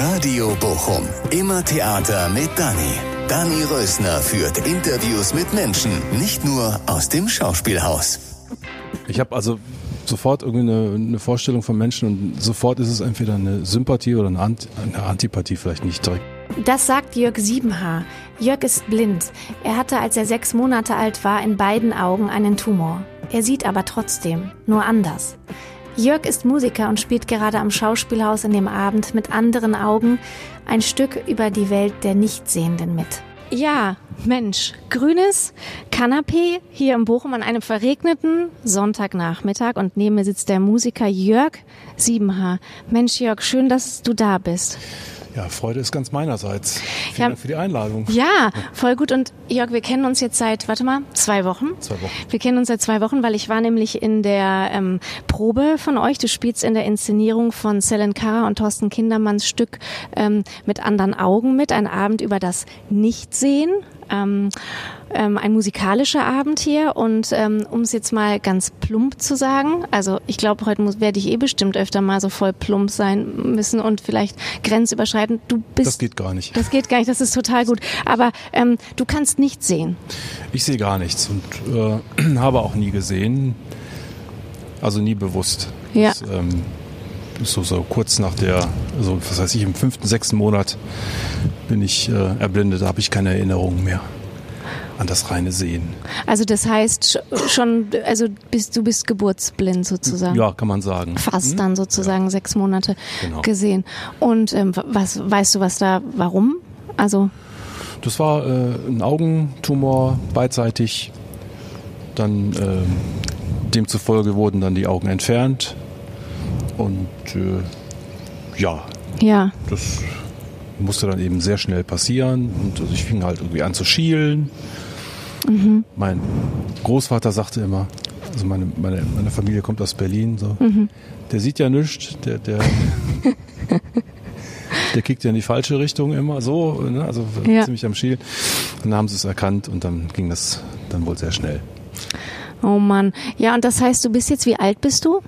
Radio Bochum. Immer Theater mit Dani. Dani Rösner führt Interviews mit Menschen, nicht nur aus dem Schauspielhaus. Ich habe also sofort irgendwie eine, eine, Vorstellung von Menschen und sofort ist es entweder eine Sympathie oder eine, Ant eine Antipathie, vielleicht nicht direkt. Das sagt Jörg Siebenhaar. Jörg ist blind. Er hatte, als er sechs Monate alt war, in beiden Augen einen Tumor. Er sieht aber trotzdem, nur anders. Jörg ist Musiker und spielt gerade am Schauspielhaus in dem Abend mit anderen Augen ein Stück über die Welt der Nichtsehenden mit. Ja, Mensch, grünes Kanapee hier in Bochum an einem verregneten Sonntagnachmittag und neben mir sitzt der Musiker Jörg Siebenhaar. Mensch, Jörg, schön, dass du da bist. Ja, Freude ist ganz meinerseits. Vielen ja, Dank für die Einladung. Ja, voll gut. Und Jörg, wir kennen uns jetzt seit, warte mal, zwei Wochen. Zwei Wochen. Wir kennen uns seit zwei Wochen, weil ich war nämlich in der ähm, Probe von euch. Du spielst in der Inszenierung von Selen Kara und Thorsten Kindermanns Stück ähm, mit anderen Augen mit. Ein Abend über das Nichtsehen ähm, ähm, ein musikalischer Abend hier und ähm, um es jetzt mal ganz plump zu sagen, also ich glaube, heute muss, werde ich eh bestimmt öfter mal so voll plump sein müssen und vielleicht grenzüberschreitend. Du bist. Das geht gar nicht. Das geht gar nicht, das ist total gut. Aber ähm, du kannst nichts sehen. Ich sehe gar nichts und äh, habe auch nie gesehen, also nie bewusst. Ja. Das, ähm, so, so kurz nach der, also was weiß ich, im fünften, sechsten Monat bin ich äh, erblindet, da habe ich keine Erinnerungen mehr an das reine Sehen. Also das heißt schon, also bist du bist geburtsblind sozusagen. Ja, kann man sagen. Fast hm? dann sozusagen ja. sechs Monate genau. gesehen. Und ähm, was weißt du, was da, warum? Also das war äh, ein Augentumor beidseitig. Dann äh, demzufolge wurden dann die Augen entfernt und äh, ja, ja, das musste dann eben sehr schnell passieren. Und also ich fing halt irgendwie an zu schielen. Mhm. Mein Großvater sagte immer, also meine, meine, meine Familie kommt aus Berlin, so, mhm. der sieht ja nichts, der, der, der kickt ja in die falsche Richtung immer so, ne? also ja. ziemlich am Schielen. dann haben sie es erkannt und dann ging das dann wohl sehr schnell. Oh Mann. Ja, und das heißt, du bist jetzt, wie alt bist du?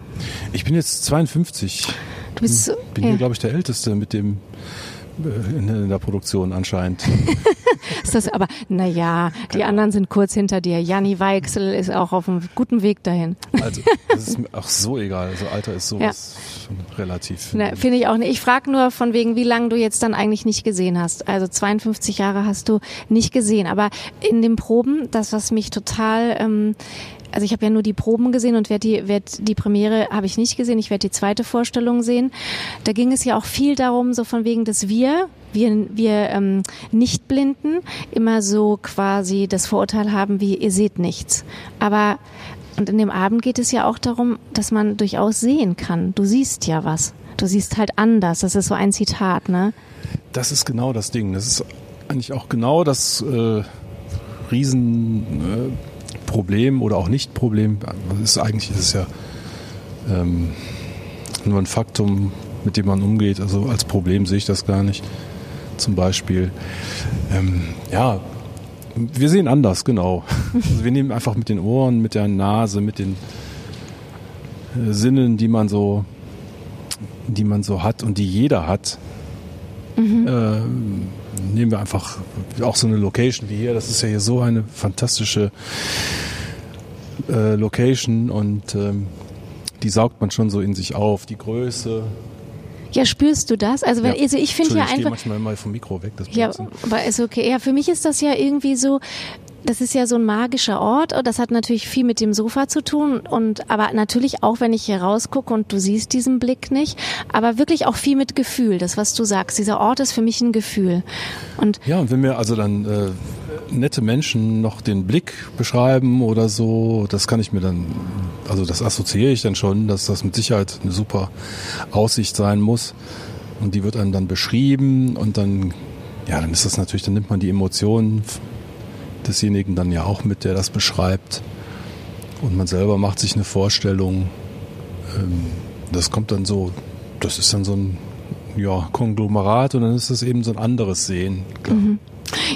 Ich bin jetzt 52. Du bist, hm. bin ja. hier, glaube ich, der Älteste mit dem in der Produktion anscheinend. ist das aber, naja, die genau. anderen sind kurz hinter dir. Janni Weichsel ist auch auf einem guten Weg dahin. Also, das ist mir auch so egal. Also Alter ist sowas ja. relativ. Finde ich auch nicht. Ich frage nur von wegen, wie lange du jetzt dann eigentlich nicht gesehen hast. Also 52 Jahre hast du nicht gesehen. Aber in den Proben, das, was mich total ähm, also ich habe ja nur die Proben gesehen und werd die, werd die Premiere habe ich nicht gesehen. Ich werde die zweite Vorstellung sehen. Da ging es ja auch viel darum, so von wegen, dass wir, wir, wir ähm, Nichtblinden immer so quasi das Vorurteil haben, wie ihr seht nichts. Aber und in dem Abend geht es ja auch darum, dass man durchaus sehen kann. Du siehst ja was. Du siehst halt anders. Das ist so ein Zitat, ne? Das ist genau das Ding. Das ist eigentlich auch genau das äh, Riesen. Äh, oder auch nicht Problem. Ist, eigentlich ist es ja ähm, nur ein Faktum, mit dem man umgeht. Also als Problem sehe ich das gar nicht. Zum Beispiel, ähm, ja, wir sehen anders, genau. Also wir nehmen einfach mit den Ohren, mit der Nase, mit den äh, Sinnen, die man so, die man so hat und die jeder hat, mhm. äh, nehmen wir einfach auch so eine Location wie hier. Das ist ja hier so eine fantastische äh, Location und ähm, die saugt man schon so in sich auf. Die Größe. Ja, spürst du das? Also, weil, ja. also ich finde ja einfach. Ich manchmal mal vom Mikro weg. Das ja, aber ist okay. Ja, für mich ist das ja irgendwie so, das ist ja so ein magischer Ort und das hat natürlich viel mit dem Sofa zu tun und aber natürlich auch, wenn ich hier rausgucke und du siehst diesen Blick nicht, aber wirklich auch viel mit Gefühl, das was du sagst. Dieser Ort ist für mich ein Gefühl. Und ja, und wenn mir also dann äh, nette Menschen noch den Blick beschreiben oder so, das kann ich mir dann, also das assoziiere ich dann schon, dass das mit Sicherheit eine super Aussicht sein muss und die wird einem dann beschrieben und dann ja, dann ist das natürlich, dann nimmt man die Emotionen desjenigen dann ja auch mit, der das beschreibt. Und man selber macht sich eine Vorstellung. Ähm, das kommt dann so, das ist dann so ein ja, Konglomerat und dann ist das eben so ein anderes Sehen. Mhm.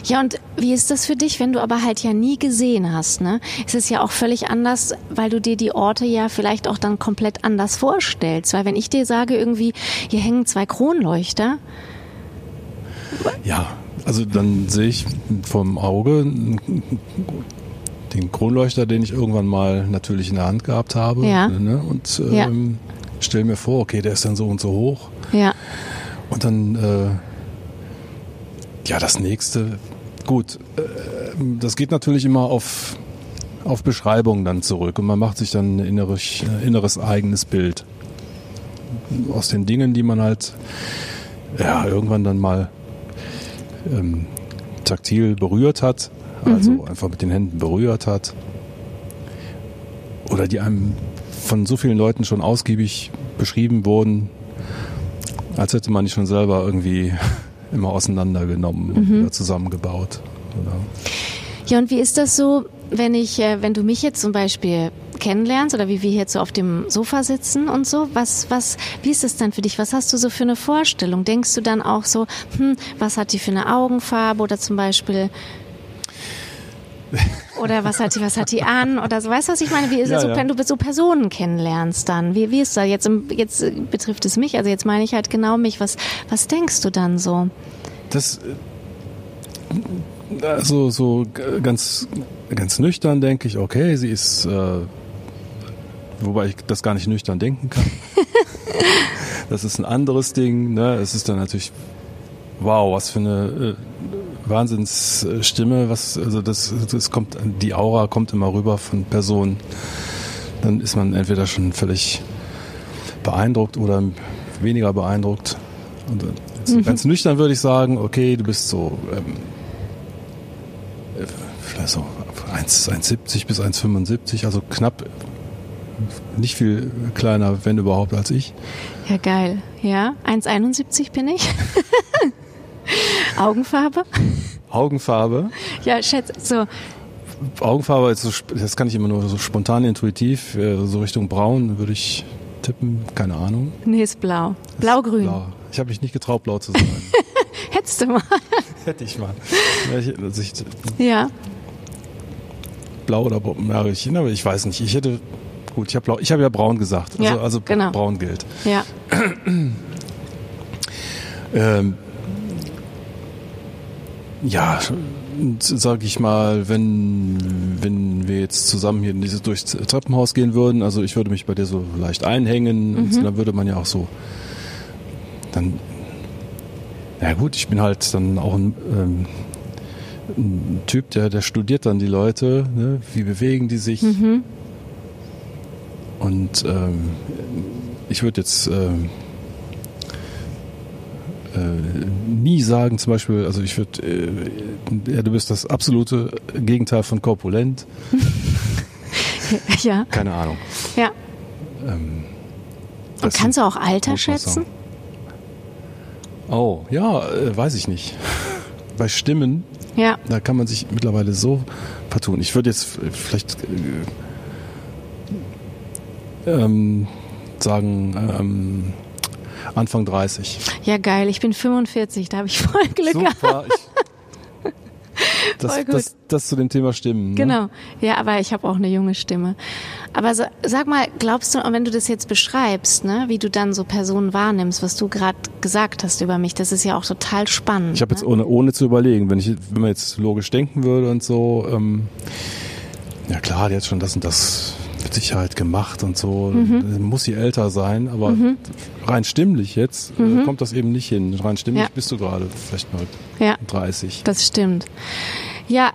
Ja, und wie ist das für dich, wenn du aber halt ja nie gesehen hast, ne? Es ist ja auch völlig anders, weil du dir die Orte ja vielleicht auch dann komplett anders vorstellst. Weil wenn ich dir sage, irgendwie, hier hängen zwei Kronleuchter, Ja, also dann sehe ich vom Auge den Kronleuchter, den ich irgendwann mal natürlich in der Hand gehabt habe. Ja. Ne? Und ähm, Ja. stell mir vor, okay, der ist dann so und so hoch. Ja. Und dann, äh, ja, das nächste, gut, äh, das geht natürlich immer auf, auf Beschreibung dann zurück und man macht sich dann ein inneres, äh, inneres eigenes Bild. Aus den Dingen, die man halt, ja, irgendwann dann mal ähm, taktil berührt hat, also einfach mit den Händen berührt hat. Oder die einem von so vielen Leuten schon ausgiebig beschrieben wurden, als hätte man die schon selber irgendwie immer auseinandergenommen und wieder zusammengebaut. Oder? Ja, und wie ist das so, wenn ich, äh, wenn du mich jetzt zum Beispiel kennenlernst oder wie wir jetzt so auf dem Sofa sitzen und so, was, was, wie ist das dann für dich? Was hast du so für eine Vorstellung? Denkst du dann auch so, hm, was hat die für eine Augenfarbe oder zum Beispiel oder was hat die, was hat die an oder so? Weißt du, was ich meine? Wie ist Ja, so, ja. wenn du so Personen kennenlernst dann? Wie, wie ist das? Jetzt, jetzt äh, betrifft es mich, also jetzt meine ich halt genau mich. Was, was denkst du dann so? Das, also so ganz, ganz nüchtern denke ich, okay, sie ist, äh, wobei ich das gar nicht nüchtern denken kann. das ist ein anderes Ding, ne? Es ist dann natürlich, wow, was für eine äh, Wahnsinnsstimme, was, also das, das kommt, die Aura kommt immer rüber von Personen. Dann ist man entweder schon völlig beeindruckt oder weniger beeindruckt. Und so ganz nüchtern würde ich sagen, okay, du bist so ähm, äh, vielleicht so 1 1,70 bis 1,75, also knapp nicht viel kleiner, wenn überhaupt, als ich. Ja, geil. Ja, 1,71 bin ich. Augenfarbe? Augenfarbe. Ja, schätze, so. Augenfarbe, so, das kann ich immer nur so spontan intuitiv, äh, so Richtung braun würde ich tippen, keine Ahnung. Nee, ist blau. Blau-grün. Blau. Ich habe mich nicht getraut, blau zu sein. Hättest du mal. Hätte ich mal. Ja, also ich, Ja. blau oder ja, ich, aber ich weiß nicht. Ich hätte, gut, ich habe blau, ich habe ja braun gesagt. Also, Ja, also genau. braun gilt. Ja. Ähm, ja, sage ich mal, wenn, wenn wir jetzt zusammen hier in dieses durchs Treppenhaus gehen würden, also ich würde mich bei dir so leicht einhängen und so, dann würde man ja auch so, dann, ja gut, ich bin halt dann auch ein, ähm, ein Typ, der, der studiert dann die Leute, ne? wie bewegen die sich? Und ähm, ich würde jetzt ähm, äh, nie sagen, zum Beispiel, also ich würde, äh, ja, du bist das absolute Gegenteil von korpulent. Ja. Keine Ahnung. Ja. Ähm, Und kannst du auch Alter schätzen? Oh, ja, äh, weiß ich nicht. Bei Stimmen, Ja. da kann man sich mittlerweile so vertun. Ich würde jetzt vielleicht äh, ähm, sagen, ähm, Anfang 30. Ja, geil. Ich bin 45, da habe ich voll Glück gehabt. Super. Ich, das, Voll. Das, das zu dem Thema Stimmen. Ne? Genau. Ja, aber ich habe auch eine junge Stimme. Aber so, sag mal, glaubst du, wenn du das jetzt beschreibst, ne, wie du dann so Personen wahrnimmst, was du gerade gesagt hast über mich, das ist ja auch total spannend. Ich habe jetzt ne? ohne, ohne zu überlegen, wenn ich, wenn man jetzt logisch denken würde und so, ähm, ja klar, hat schon das und das mit Sicherheit gemacht und so, Mhm. Muss sie älter sein, aber rein stimmlich jetzt äh, kommt das eben nicht hin. Rein stimmlich Mhm. Ja. bist du gerade vielleicht mal Ja. 30. Das stimmt. Ja,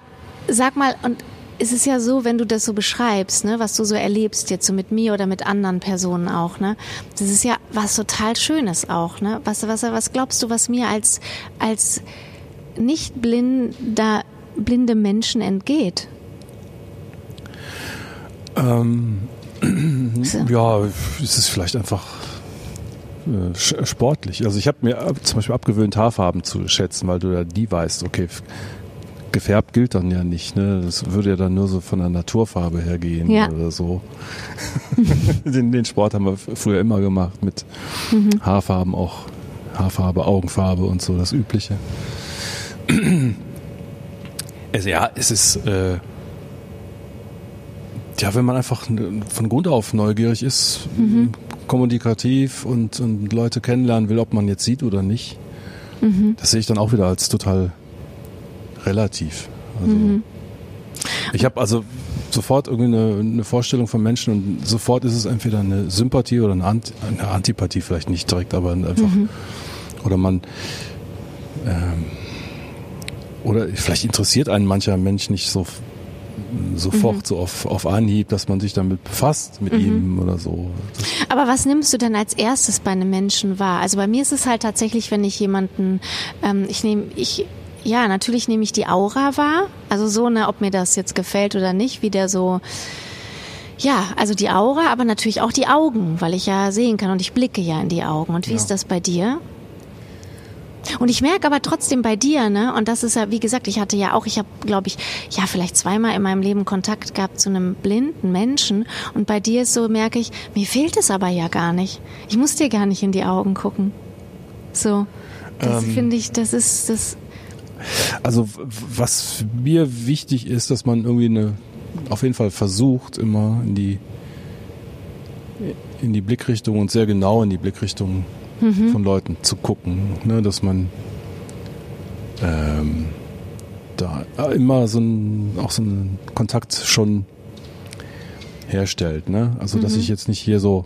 sag mal, und es ist ja so, wenn du das so beschreibst, ne, was du so erlebst jetzt so mit mir oder mit anderen Personen auch, ne, das ist ja was total Schönes auch, ne. Was, was, was glaubst du, was mir als als nicht blinder blinde Menschen entgeht? Ähm, ja, es ist vielleicht einfach äh, sportlich. Also ich habe mir zum Beispiel abgewöhnt, Haarfarben zu schätzen, weil du ja die weißt, okay, gefärbt gilt dann ja nicht. Ne? Das würde ja dann nur so von der Naturfarbe her gehen Ja. oder so. den, den Sport haben wir früher immer gemacht mit Haarfarben auch. Haarfarbe, Augenfarbe und so, das Übliche. Also ja, es ist... Äh, ja, wenn man einfach von Grund auf neugierig ist, kommunikativ und, und Leute kennenlernen will, ob man jetzt sieht oder nicht, Mhm. Das sehe ich dann auch wieder als total relativ. Also mhm. Ich habe also sofort irgendwie eine, eine, Vorstellung von Menschen und sofort ist es entweder eine Sympathie oder eine, Ant eine Antipathie, vielleicht nicht direkt, aber einfach. Mhm. Oder man. Ähm, oder vielleicht interessiert einen mancher Mensch nicht so sofort mhm. so auf, auf Anhieb, dass man sich damit befasst mit mhm. ihm oder so. Aber was nimmst du denn als erstes bei einem Menschen wahr? Also bei mir ist es halt tatsächlich, wenn ich jemanden, ähm, ich nehme, ich ja, natürlich nehme ich die Aura wahr. Also so, ne, ob mir das jetzt gefällt oder nicht, wie der so, ja, also die Aura, aber natürlich auch die Augen, weil ich ja sehen kann und ich blicke ja in die Augen. Und wie ja. ist das bei dir? Und ich merke aber trotzdem bei dir, ne, und das ist ja, wie gesagt, ich hatte ja auch, ich habe, glaube ich, ja, vielleicht zweimal in meinem Leben Kontakt gehabt zu einem blinden Menschen. Und bei dir ist so, merke ich, mir fehlt es aber ja gar nicht. Ich muss dir gar nicht in die Augen gucken. So. Das ähm, finde ich, das ist, das, also was mir wichtig ist, dass man irgendwie eine, auf jeden Fall versucht, immer in die in die Blickrichtung und sehr genau in die Blickrichtung mhm. von Leuten zu gucken, ne, dass man ähm, da immer so ein, auch so einen Kontakt schon herstellt, ne? Also dass mhm. ich jetzt nicht hier so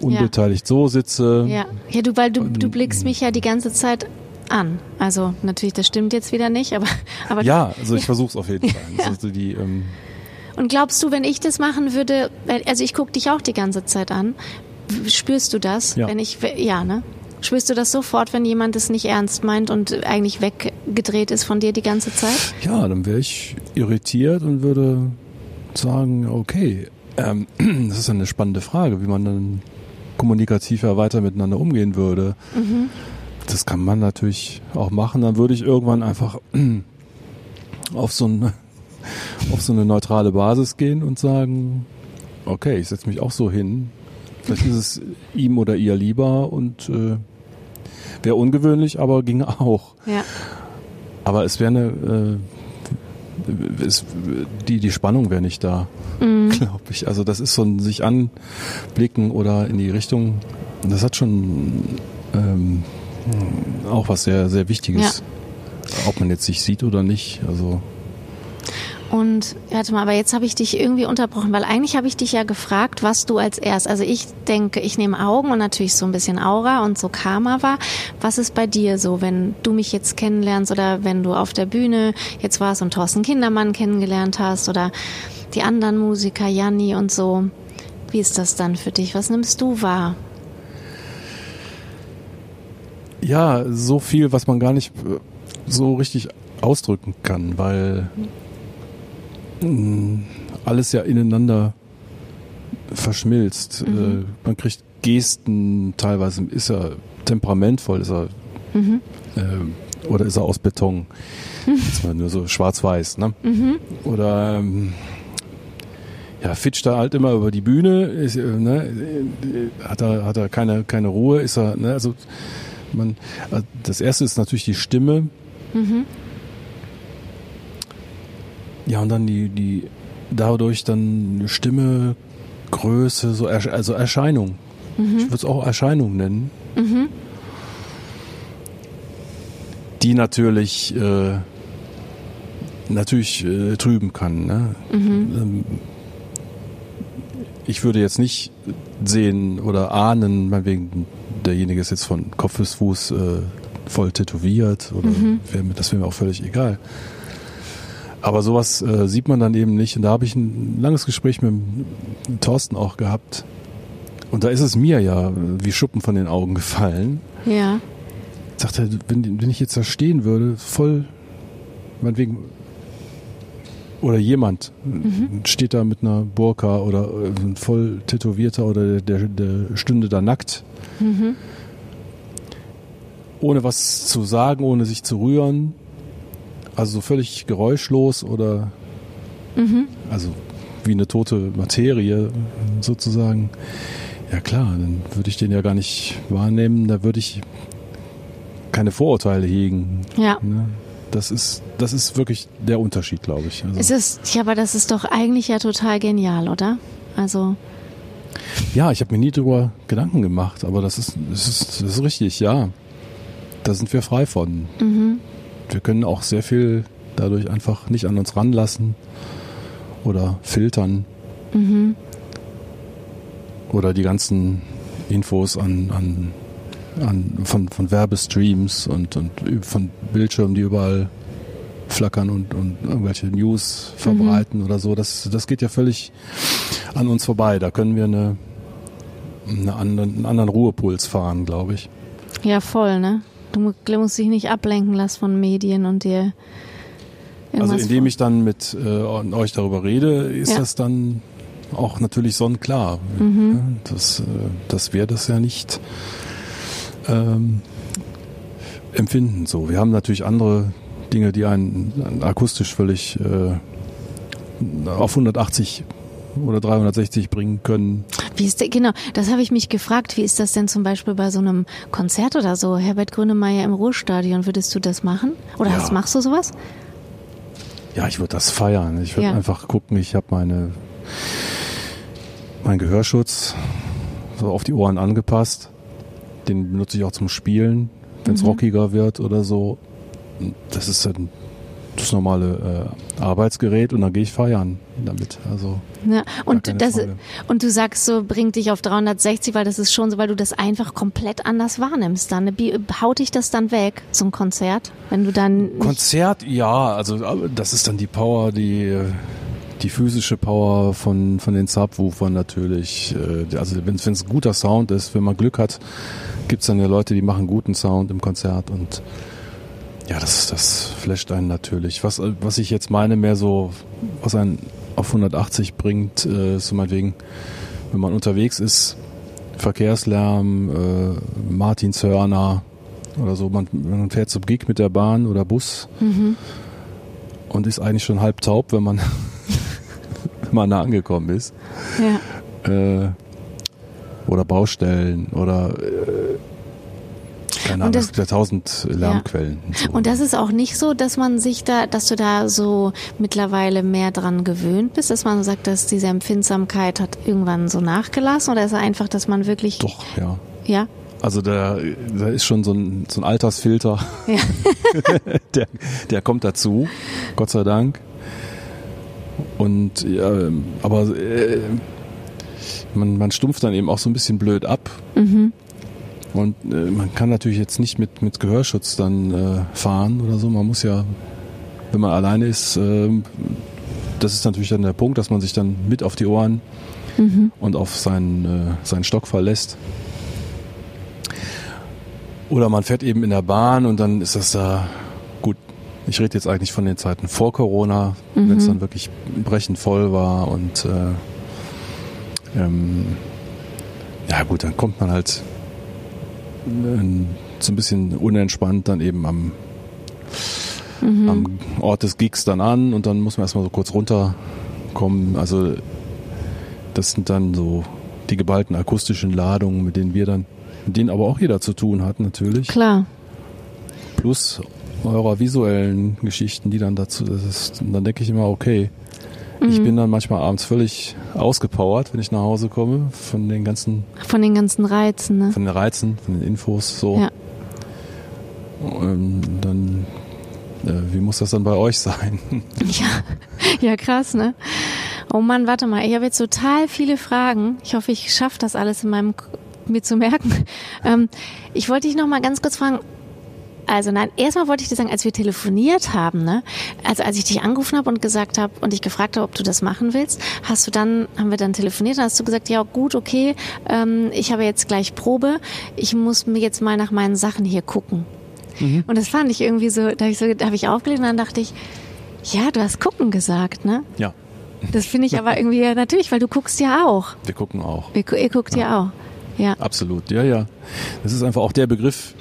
unbeteiligt ja. so sitze. Ja, ja du, weil du, du blickst mich ja die ganze Zeit an. Also natürlich, das stimmt jetzt wieder nicht, aber, aber ja, also ich versuche es auf jeden Fall. Ja. Also die, ähm und glaubst du, wenn ich das machen würde, also ich gucke dich auch die ganze Zeit an, spürst du das, ja. wenn ich, ja, ne? Spürst du das sofort, wenn jemand es nicht ernst meint und eigentlich weggedreht ist von dir die ganze Zeit? Ja, dann wäre ich irritiert und würde sagen, okay, ähm, das ist eine spannende Frage, wie man dann kommunikativ ja weiter miteinander umgehen würde. Mhm. Das kann man natürlich auch machen. Dann würde ich irgendwann einfach auf so, eine, auf so eine neutrale Basis gehen und sagen, okay, ich setze mich auch so hin. Vielleicht ist es ihm oder ihr lieber und äh, wäre ungewöhnlich, aber ging auch. Ja. Aber es wäre eine, äh, es, die, die Spannung wäre nicht da, mhm. glaube ich. Also das ist so ein sich anblicken oder in die Richtung, das hat schon ähm, auch was sehr, sehr Wichtiges. Ja. Ob man jetzt sich sieht oder nicht. Also. Und warte mal, aber jetzt habe ich dich irgendwie unterbrochen, weil eigentlich habe ich dich ja gefragt, was du als erst. Also ich denke, ich nehme Augen und natürlich so ein bisschen Aura und so Karma war. Was ist bei dir so, wenn du mich jetzt kennenlernst oder wenn du auf der Bühne jetzt warst und Thorsten Kindermann kennengelernt hast oder die anderen Musiker, Janni und so? Wie ist das dann für dich? Was nimmst du wahr? Ja, so viel, was man gar nicht äh, so richtig ausdrücken kann, weil alles ja ineinander verschmilzt. Mhm. Äh, man kriegt Gesten, teilweise ist er temperamentvoll, ist er mhm. äh, oder ist er aus Beton? Mhm. Ist man nur so schwarz-weiß, ne? Mhm. Oder ähm, ja, fitscht er halt immer über die Bühne, ist, äh, ne, hat er, hat er keine, keine Ruhe, ist er, ne, also man, äh, das erste ist natürlich die Stimme. Ja, und dann die, die, dadurch dann Stimme, Größe, so, also Erscheinung. Mhm. Ich würde es auch Erscheinung nennen. Mhm. Die natürlich, äh, natürlich äh, trüben kann. Ne? Mhm. Ähm, ich würde jetzt nicht sehen oder ahnen, meinetwegen, derjenige ist jetzt von Kopf bis Fuß äh, voll tätowiert oder mhm. wär, das wäre mir auch völlig egal. Aber sowas äh, sieht man dann eben nicht. Und da habe ich ein langes Gespräch mit Thorsten auch gehabt. Und da ist es mir ja wie Schuppen von den Augen gefallen. Ja. Sagt er, wenn, wenn ich jetzt da stehen würde, voll, meinetwegen, oder jemand mhm. steht da mit einer Burka oder ein voll tätowierter oder der, der stünde da nackt Mhm. Ohne was zu sagen, ohne sich zu rühren. Also so völlig geräuschlos oder mhm. also wie eine tote Materie sozusagen. Ja klar, dann würde ich den ja gar nicht wahrnehmen, da würde ich keine Vorurteile hegen. Ja. Ne? Das ist, das ist wirklich der Unterschied, glaube ich. Also. Es ist, ja, aber das ist doch eigentlich ja total genial, oder? Also ja, ich habe mir nie darüber Gedanken gemacht, aber das ist, das ist, das ist richtig, ja. da sind wir frei von. Mhm. Wir können auch sehr viel dadurch einfach nicht an uns ranlassen oder filtern. Mhm. Oder die ganzen Infos an, an, an von, von Werbestreams und, und von Bildschirmen, die überall flackern und, und irgendwelche News verbreiten mhm. oder so. Das, das geht ja völlig an uns vorbei. Da können wir eine, eine anderen, einen anderen Ruhepuls fahren, glaube ich. Ja, voll, ne? Du musst dich nicht ablenken lassen von Medien und dir. Also indem ich dann mit äh, euch darüber rede, ist ja. das dann auch natürlich sonnenklar, mhm. dass, äh, dass wir das ja nicht ähm, empfinden. So, wir haben natürlich andere Dinge, die einen akustisch völlig äh, auf 180 oder 360 bringen können. Wie ist der, genau, das habe ich mich gefragt. Wie ist das denn zum Beispiel bei so einem Konzert oder so? Herbert Grönemeyer im Ruhrstadion, würdest du das machen? Oder ja. hast, machst du sowas? Ja, ich würde das feiern. Ich würde ja. einfach gucken, ich habe meine mein Gehörschutz so auf die Ohren angepasst. Den benutze ich auch zum Spielen, wenn es mhm. rockiger wird oder so. Das ist dann das normale äh, Arbeitsgerät und dann gehe ich feiern damit. Also ja, und das und du sagst so bringt dich auf 360, weil das ist schon so, weil du das einfach komplett anders wahrnimmst. Dann haut dich das dann weg, so ein Konzert, wenn du dann Konzert, ja, also das ist dann die Power, die die physische Power von, von den Subwoofern natürlich. Äh, also wenn es ein guter Sound ist, wenn man Glück hat, gibt es dann ja Leute, die machen guten Sound im Konzert und ja, das, das flasht einen natürlich. Was, was ich jetzt meine, mehr so, was einen auf 180 bringt, äh, so meinetwegen, wenn man unterwegs ist, Verkehrslärm, äh, Martinshörner oder so, man, man fährt zum Gig mit der Bahn oder Bus mhm. und ist eigentlich schon halb taub, wenn man mal nah angekommen ist. Ja. Äh, oder Baustellen oder keine Ahnung, das, es gibt ja tausend Lärmquellen. Ja. Und, so. und das ist auch nicht so, dass man sich da, dass du da so mittlerweile mehr dran gewöhnt bist, dass man sagt, dass diese Empfindsamkeit hat irgendwann so nachgelassen oder ist es einfach, dass man wirklich. Doch, ja. Ja. Also da, da ist schon so ein, so ein Altersfilter. Ja. der, der kommt dazu, Gott sei Dank. Und ja, aber äh, man, man stumpft dann eben auch so ein bisschen blöd ab. Mhm. Und äh, man kann natürlich jetzt nicht mit, mit Gehörschutz dann äh, fahren oder so. Man muss ja, wenn man alleine ist, äh, das ist natürlich dann der Punkt, dass man sich dann mit auf die Ohren mhm. und auf seinen, äh, seinen Stock verlässt. Oder man fährt eben in der Bahn und dann ist das da ich rede jetzt eigentlich von den Zeiten vor Corona, mhm. wenn es dann wirklich brechend voll war und äh, ähm, ja gut, dann kommt man halt so ein bisschen unentspannt dann eben am, mhm. am Ort des Gigs dann an und dann muss man erstmal so kurz runterkommen. Also das sind dann so die geballten akustischen Ladungen, mit denen wir dann, mit denen aber auch jeder zu tun hat natürlich. Klar. Plus eurer visuellen Geschichten, die dann dazu ist. Und dann denke ich immer, okay, mhm. ich bin dann manchmal abends völlig ausgepowert, wenn ich nach Hause komme, von den ganzen von den ganzen Reizen, ne? Von den Reizen, von den Infos, so. Ja. Und dann äh, wie muss das dann bei euch sein? Ja, ja krass, ne? Oh Mann, warte mal, ich habe jetzt total viele Fragen. Ich hoffe, ich schaffe das alles in meinem mir zu merken. Ähm, ich wollte dich noch mal ganz kurz fragen, also nein, erstmal wollte ich dir sagen, als wir telefoniert haben, ne, also als ich dich angerufen habe und gesagt habe und dich gefragt habe, ob du das machen willst, hast du dann, haben wir dann telefoniert, dann hast du gesagt, ja gut, okay, ähm, ich habe jetzt gleich Probe, ich muss mir jetzt mal nach meinen Sachen hier gucken. Mhm. Und das fand ich irgendwie so, da habe ich, so, da hab ich aufgelegt und dann dachte ich, ja, du hast gucken gesagt, ne? Ja. Das finde ich aber irgendwie ja natürlich, weil du guckst ja auch. Wir gucken auch. Wir, ihr guckt ja. ja auch. Ja. Absolut, ja, ja. Das ist einfach auch der Begriff,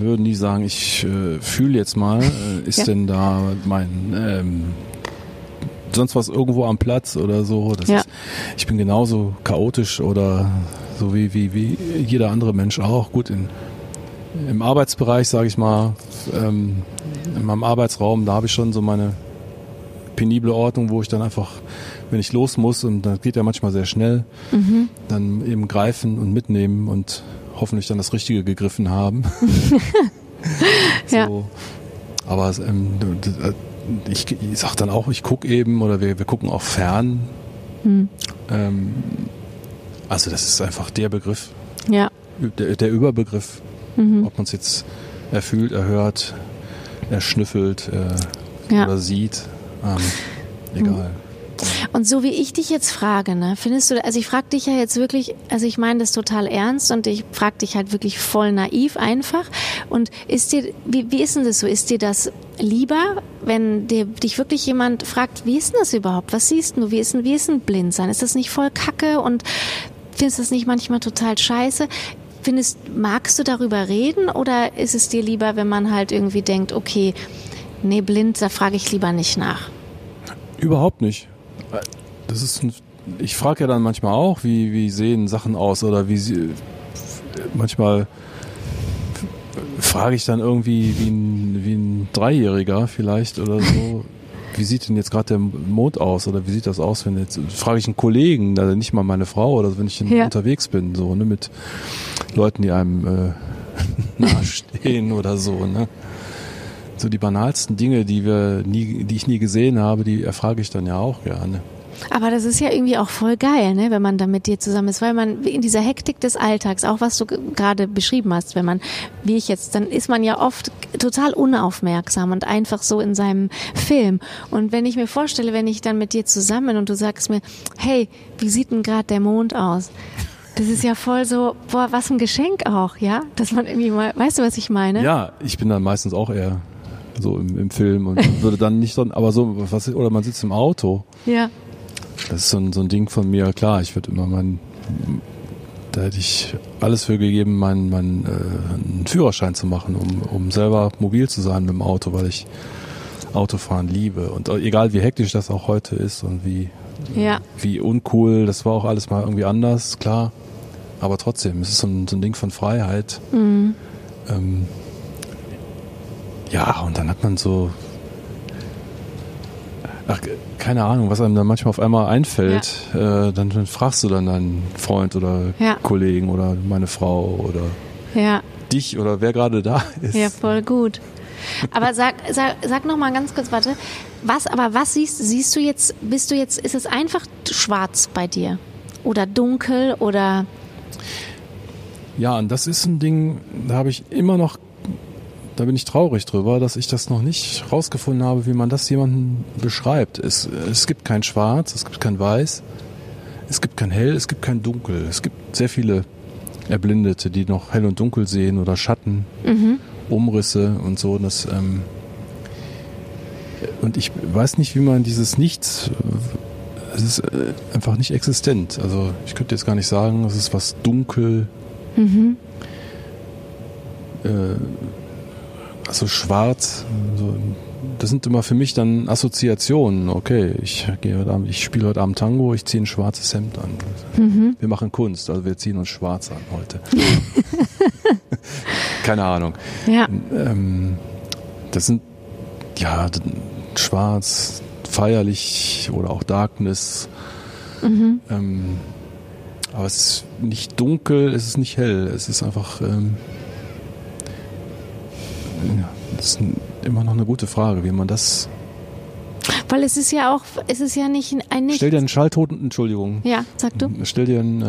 würden die sagen, ich äh, fühle jetzt mal, äh, ist ja. denn da mein ähm, sonst was irgendwo am Platz oder so? Ja. ist, ich bin genauso chaotisch oder so wie, wie, wie jeder andere Mensch auch. Gut, in, im Arbeitsbereich, sage ich mal, ähm, in meinem Arbeitsraum, da habe ich schon so meine penible Ordnung, wo ich dann einfach, wenn ich los muss, und das geht ja manchmal sehr schnell, Mhm. dann eben greifen und mitnehmen und hoffentlich dann das Richtige gegriffen haben. so. Ja. Aber ähm, d- ich, ich sag dann auch, ich gucke eben oder wir, wir gucken auch fern. Hm. Ähm, also das ist einfach der Begriff, Ja. der, der Überbegriff, Mhm. ob man es jetzt erfühlt, erhört, erschnüffelt äh, Ja. oder sieht. Ähm, egal. Und so wie ich dich jetzt frage, ne, findest du, also ich frage dich ja jetzt wirklich, also ich meine das total ernst und ich frage dich halt wirklich voll naiv einfach. Und ist dir, wie, wie ist denn das so? Ist dir das lieber, wenn dir, dich wirklich jemand fragt, wie ist denn das überhaupt? Was siehst du? Wie ist denn, wie ist denn blind sein? Ist das nicht voll Kacke und findest du das nicht manchmal total scheiße? Findest, magst du darüber reden oder ist es dir lieber, wenn man halt irgendwie denkt, okay, nee, blind, da frage ich lieber nicht nach? Überhaupt nicht. Das ist ein, ich frage ja dann manchmal auch, wie, wie sehen Sachen aus oder wie sie manchmal frage ich dann irgendwie wie ein, wie ein Dreijähriger vielleicht oder so. Wie sieht denn jetzt gerade der Mond aus oder wie sieht das aus, wenn jetzt frage ich einen Kollegen, also nicht mal meine Frau oder wenn ich Ja. unterwegs bin, so ne, mit Leuten, die einem äh, nahestehen oder so, ne? So die banalsten Dinge, die wir nie, die ich nie gesehen habe, die erfrage ich dann ja auch gerne. Aber das ist ja irgendwie auch voll geil, ne, wenn man da mit dir zusammen ist, weil man in dieser Hektik des Alltags, auch was du gerade beschrieben hast, wenn man, wie ich jetzt, dann ist man ja oft total unaufmerksam und einfach so in seinem Film. Und wenn ich mir vorstelle, wenn ich dann mit dir zusammen bin und du sagst mir, hey, wie sieht denn gerade der Mond aus? Das ist ja voll so, boah, was ein Geschenk auch, ja? Dass man irgendwie mal, weißt du, was ich meine? Ja, ich bin dann meistens auch eher so im, im Film und würde dann nicht dann, aber so, was, oder man sitzt im Auto. Ja. Das ist so ein, so ein Ding von mir, klar, ich würde immer meinen, da hätte ich alles für gegeben, meinen, meinen äh, einen Führerschein zu machen, um, um selber mobil zu sein mit dem Auto, weil ich Autofahren liebe. Und egal wie hektisch das auch heute ist und wie, Ja. wie uncool, das war auch alles mal irgendwie anders, klar. Aber trotzdem, es ist so ein, so ein Ding von Freiheit. Mhm. Ähm, ja, und dann hat man so, ach, keine Ahnung, was einem dann manchmal auf einmal einfällt. Äh, dann, dann fragst du dann deinen Freund oder Ja. Kollegen oder meine Frau oder Ja. dich oder wer gerade da ist. Ja, voll gut. Aber sag, sag, sag noch mal ganz kurz, warte. Was, aber was siehst, siehst du jetzt, bist du jetzt, ist es einfach schwarz bei dir? Oder dunkel oder, Ja, und das ist ein Ding, da habe ich immer noch, da bin ich traurig drüber, dass ich das noch nicht rausgefunden habe, wie man das jemandem beschreibt. Es, es gibt kein Schwarz, es gibt kein Weiß, es gibt kein Hell, es gibt kein Dunkel. Es gibt sehr viele Erblindete, die noch hell und dunkel sehen oder Schatten, Umrisse und so. Das, ähm, und ich weiß nicht, wie man dieses Nichts, es ist äh, einfach nicht existent. Also ich könnte jetzt gar nicht sagen, es ist was dunkel, äh, also schwarz, so, das sind immer für mich dann Assoziationen. Okay, ich gehe heute Abend, ich spiele heute Abend Tango, ich ziehe ein schwarzes Hemd an. Wir machen Kunst, also wir ziehen uns schwarz an heute. Keine Ahnung. ja, Ähm, das sind ja schwarz, feierlich oder auch Darkness. Ähm, aber es ist nicht dunkel, es ist nicht hell, es ist einfach. Ähm, das ist immer noch eine gute Frage, wie man das. weil es ist ja auch, es ist ja nicht ein Nichts. Stell dir einen schalltoten, Entschuldigung. ja, sag du. Stell dir einen, äh,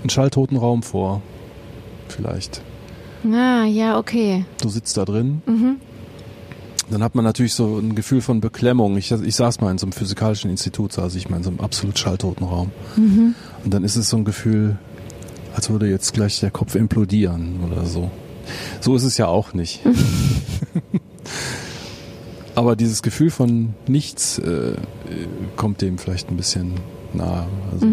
einen schalltoten Raum vor. Vielleicht. Ah, ja, okay. du sitzt da drin. Dann hat man natürlich so ein Gefühl von Beklemmung. Ich, ich saß mal in so einem physikalischen Institut, saß ich mal in so einem absolut schalltoten Raum. Und dann ist es so ein Gefühl, als würde jetzt gleich der Kopf implodieren oder so. So ist es ja auch nicht. Aber dieses Gefühl von nichts äh, kommt dem vielleicht ein bisschen nahe. Also.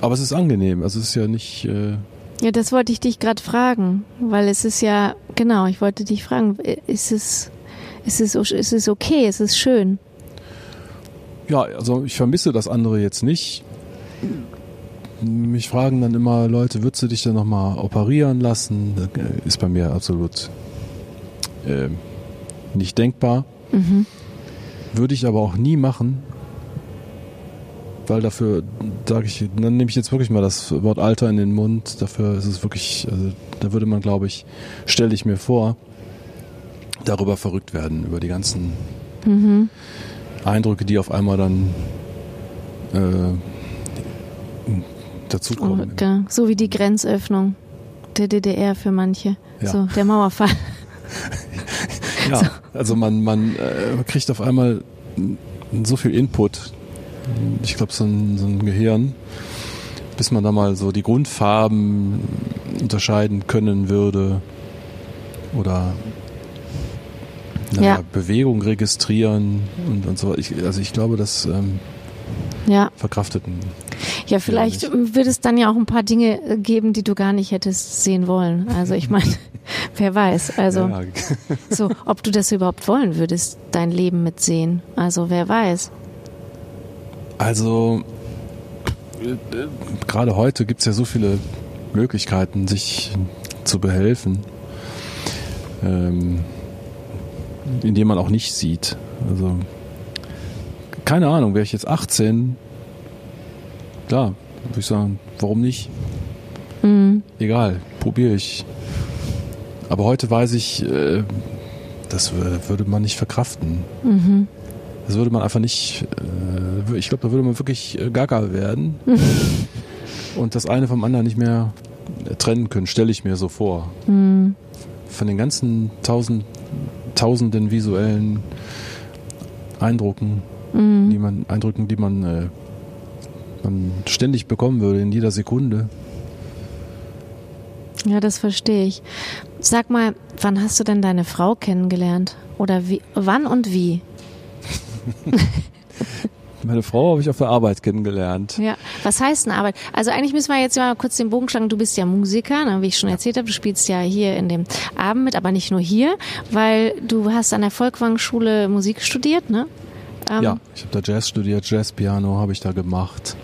Aber es ist angenehm. Also es ist ja nicht. Äh, Ja, das wollte ich dich gerade fragen, weil es ist ja, genau, ich wollte dich fragen, ist es, ist es, ist es okay, ist es schön? Ja, also ich vermisse das andere jetzt nicht. Mich fragen dann immer Leute, würdest du dich dann nochmal operieren lassen? Das äh, ist bei mir absolut äh, nicht denkbar. Würde ich aber auch nie machen, weil dafür sage ich, dann nehme ich jetzt wirklich mal das Wort Alter in den Mund. Dafür ist es wirklich, also da würde man, glaube ich, stelle ich mir vor, darüber verrückt werden, über die ganzen Eindrücke, die auf einmal dann äh, dazukommen. Oh, ja, so wie die Grenzöffnung der DDR für manche. Ja. So, der Mauerfall. Ja, also man, man äh, kriegt auf einmal so viel Input. Ich glaube, so ein, so ein Gehirn, bis man da mal so die Grundfarben unterscheiden können würde oder naja, Ja. Bewegung registrieren und, und so. Ich, also ich glaube, das ähm, Ja. verkraftet ein Ja, vielleicht wird es dann ja auch ein paar Dinge äh, geben, die du gar nicht hättest sehen wollen. Also ich meine, wer weiß. Also ja, so, ob du das überhaupt wollen würdest, dein Leben mitsehen. Also wer weiß. Also äh, gerade heute gibt es ja so viele Möglichkeiten, sich zu behelfen, ähm, indem man auch nicht sieht. Also keine Ahnung, wäre ich jetzt 18, klar, würde ich sagen, warum nicht? Egal, probiere ich. Aber heute weiß ich, äh, das wür- würde man nicht verkraften. Das würde man einfach nicht, äh, ich glaube, da würde man wirklich äh, gaga werden und das eine vom anderen nicht mehr äh, trennen können, stelle ich mir so vor. Von den ganzen tausend, tausenden visuellen Eindrücken, die man, Eindrücken, die man, äh, man ständig bekommen würde in jeder Sekunde. Ja, das verstehe ich. Sag mal, wann hast du denn deine Frau kennengelernt? Oder wie, wann und wie? Meine Frau habe ich auf der Arbeit kennengelernt. Ja, was heißt denn Arbeit? Also eigentlich müssen wir jetzt mal kurz den Bogen schlagen. Du bist ja Musiker, ne, wie ich schon erzählt habe. Du spielst ja hier in dem Abend mit, aber nicht nur hier, weil du hast an der Volkwang-Schule Musik studiert, ne? Ähm, Ja, ich habe da Jazz studiert, Jazzpiano habe ich da gemacht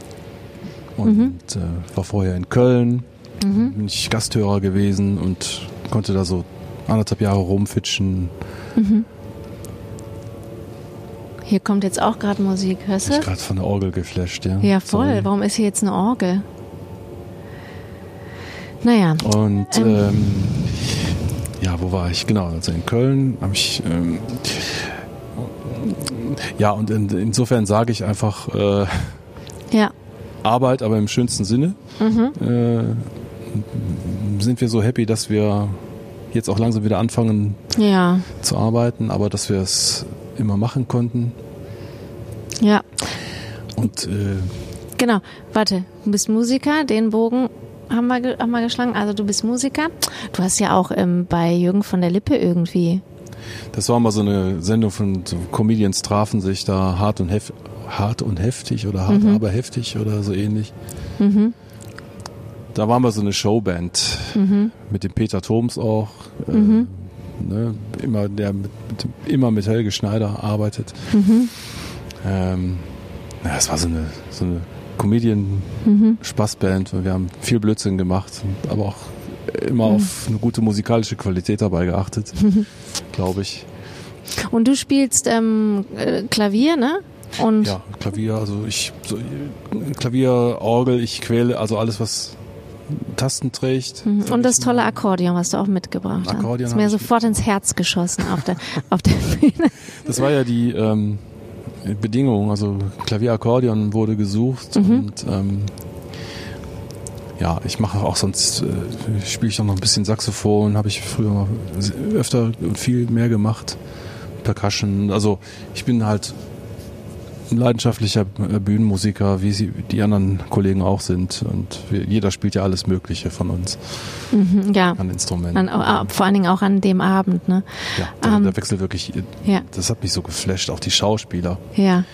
und äh, war vorher in Köln, bin ich Gasthörer gewesen und konnte da so anderthalb Jahre rumfitschen. Hier kommt jetzt auch gerade Musik, hörst Bin ich du? gerade von der Orgel geflasht, ja. Ja, voll. Sorry. Warum ist hier jetzt eine Orgel? Naja, Und Ähm. ähm, ja, wo war ich? Genau, also in Köln habe ich ähm, ja und in, insofern sage ich einfach äh, ja, Arbeit, aber im schönsten Sinne. Äh, sind wir so happy, dass wir jetzt auch langsam wieder anfangen ja, zu arbeiten, aber dass wir es immer machen konnten. ja. Und äh, Genau, warte, du bist Musiker, den Bogen haben wir, haben wir geschlagen. Also du bist Musiker. Du hast ja auch ähm, bei Jürgen von der Lippe irgendwie. das war mal so eine Sendung von so Comedians trafen sich da hart und hef hart und heftig oder hart aber heftig oder so ähnlich. Da waren wir so eine Showband mit dem Peter Thoms auch. Äh, ne, immer der mit, immer mit Helge Schneider arbeitet. Ähm, ja, es war so eine, so eine Comedian-Spaßband. Wir haben viel Blödsinn gemacht, aber auch immer auf eine gute musikalische Qualität dabei geachtet, glaube ich. Und du spielst ähm, äh, Klavier, ne? Und Ja, Klavier, also ich, so, Klavier, Orgel, ich quäle, also alles, was Tasten trägt. Mhm. und das tolle Akkordeon, was du auch mitgebracht hast. Akkordeon ist mir sofort ins Herz geschossen auf der, auf der Bühne. Das war ja die ähm, Bedingung, also Klavierakkordeon wurde gesucht Mhm. und ähm, ja, ich mache auch sonst, äh, spiele ich auch noch ein bisschen Saxophon, habe ich früher mal öfter und viel mehr gemacht. Percussion, also ich bin halt ein leidenschaftlicher äh, Bühnenmusiker, wie sie die anderen Kollegen auch sind und wir, jeder spielt ja alles Mögliche von uns Mhm, ja, an Instrumenten. an, äh, vor allen Dingen auch an dem Abend, ne? ja, der, ähm, der Wechsel wirklich, Ja, das hat mich so geflasht, auch die Schauspieler. ja,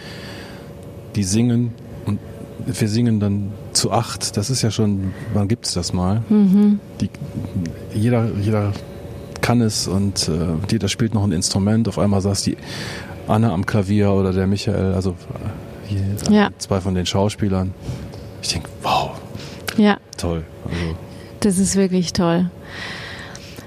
die singen und wir singen dann zu acht. Das ist ja schon, wann gibt's das mal? Die, jeder, jeder kann es und äh, jeder spielt noch ein Instrument. Auf einmal saß die Anne am Klavier oder der Michael, also äh, Ja. zwei von den Schauspielern. Ich denke, wow, ja. toll. Also, Das ist wirklich toll.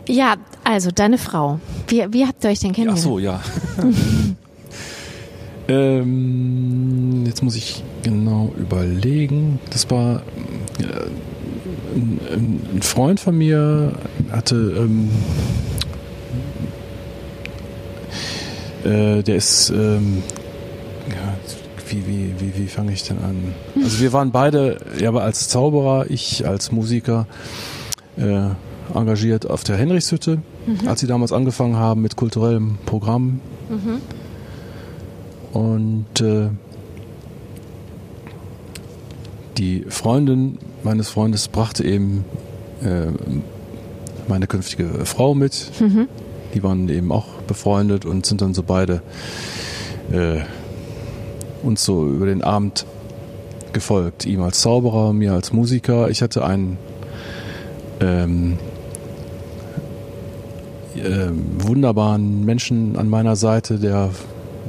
Ja, also deine Frau. Wie, wie habt ihr euch denn ach kennengelernt? so, ja. ähm, jetzt muss ich genau überlegen. Das war äh, ein, ein, Freund von mir hatte ähm, äh, der ist ähm, ja, wie, wie, wie, wie fange ich denn an? Also wir waren beide, ja, aber als Zauberer, ich als Musiker äh, engagiert auf der Henrichshütte, mhm. als sie damals angefangen haben mit kulturellem Programm. Mhm. Und äh, die Freundin meines Freundes brachte eben äh, meine künftige Frau mit. Mhm. Die waren eben auch befreundet und sind dann so beide äh, uns so über den Abend gefolgt. Ihm als Zauberer, mir als Musiker. Ich hatte einen ähm, äh, wunderbaren Menschen an meiner Seite, der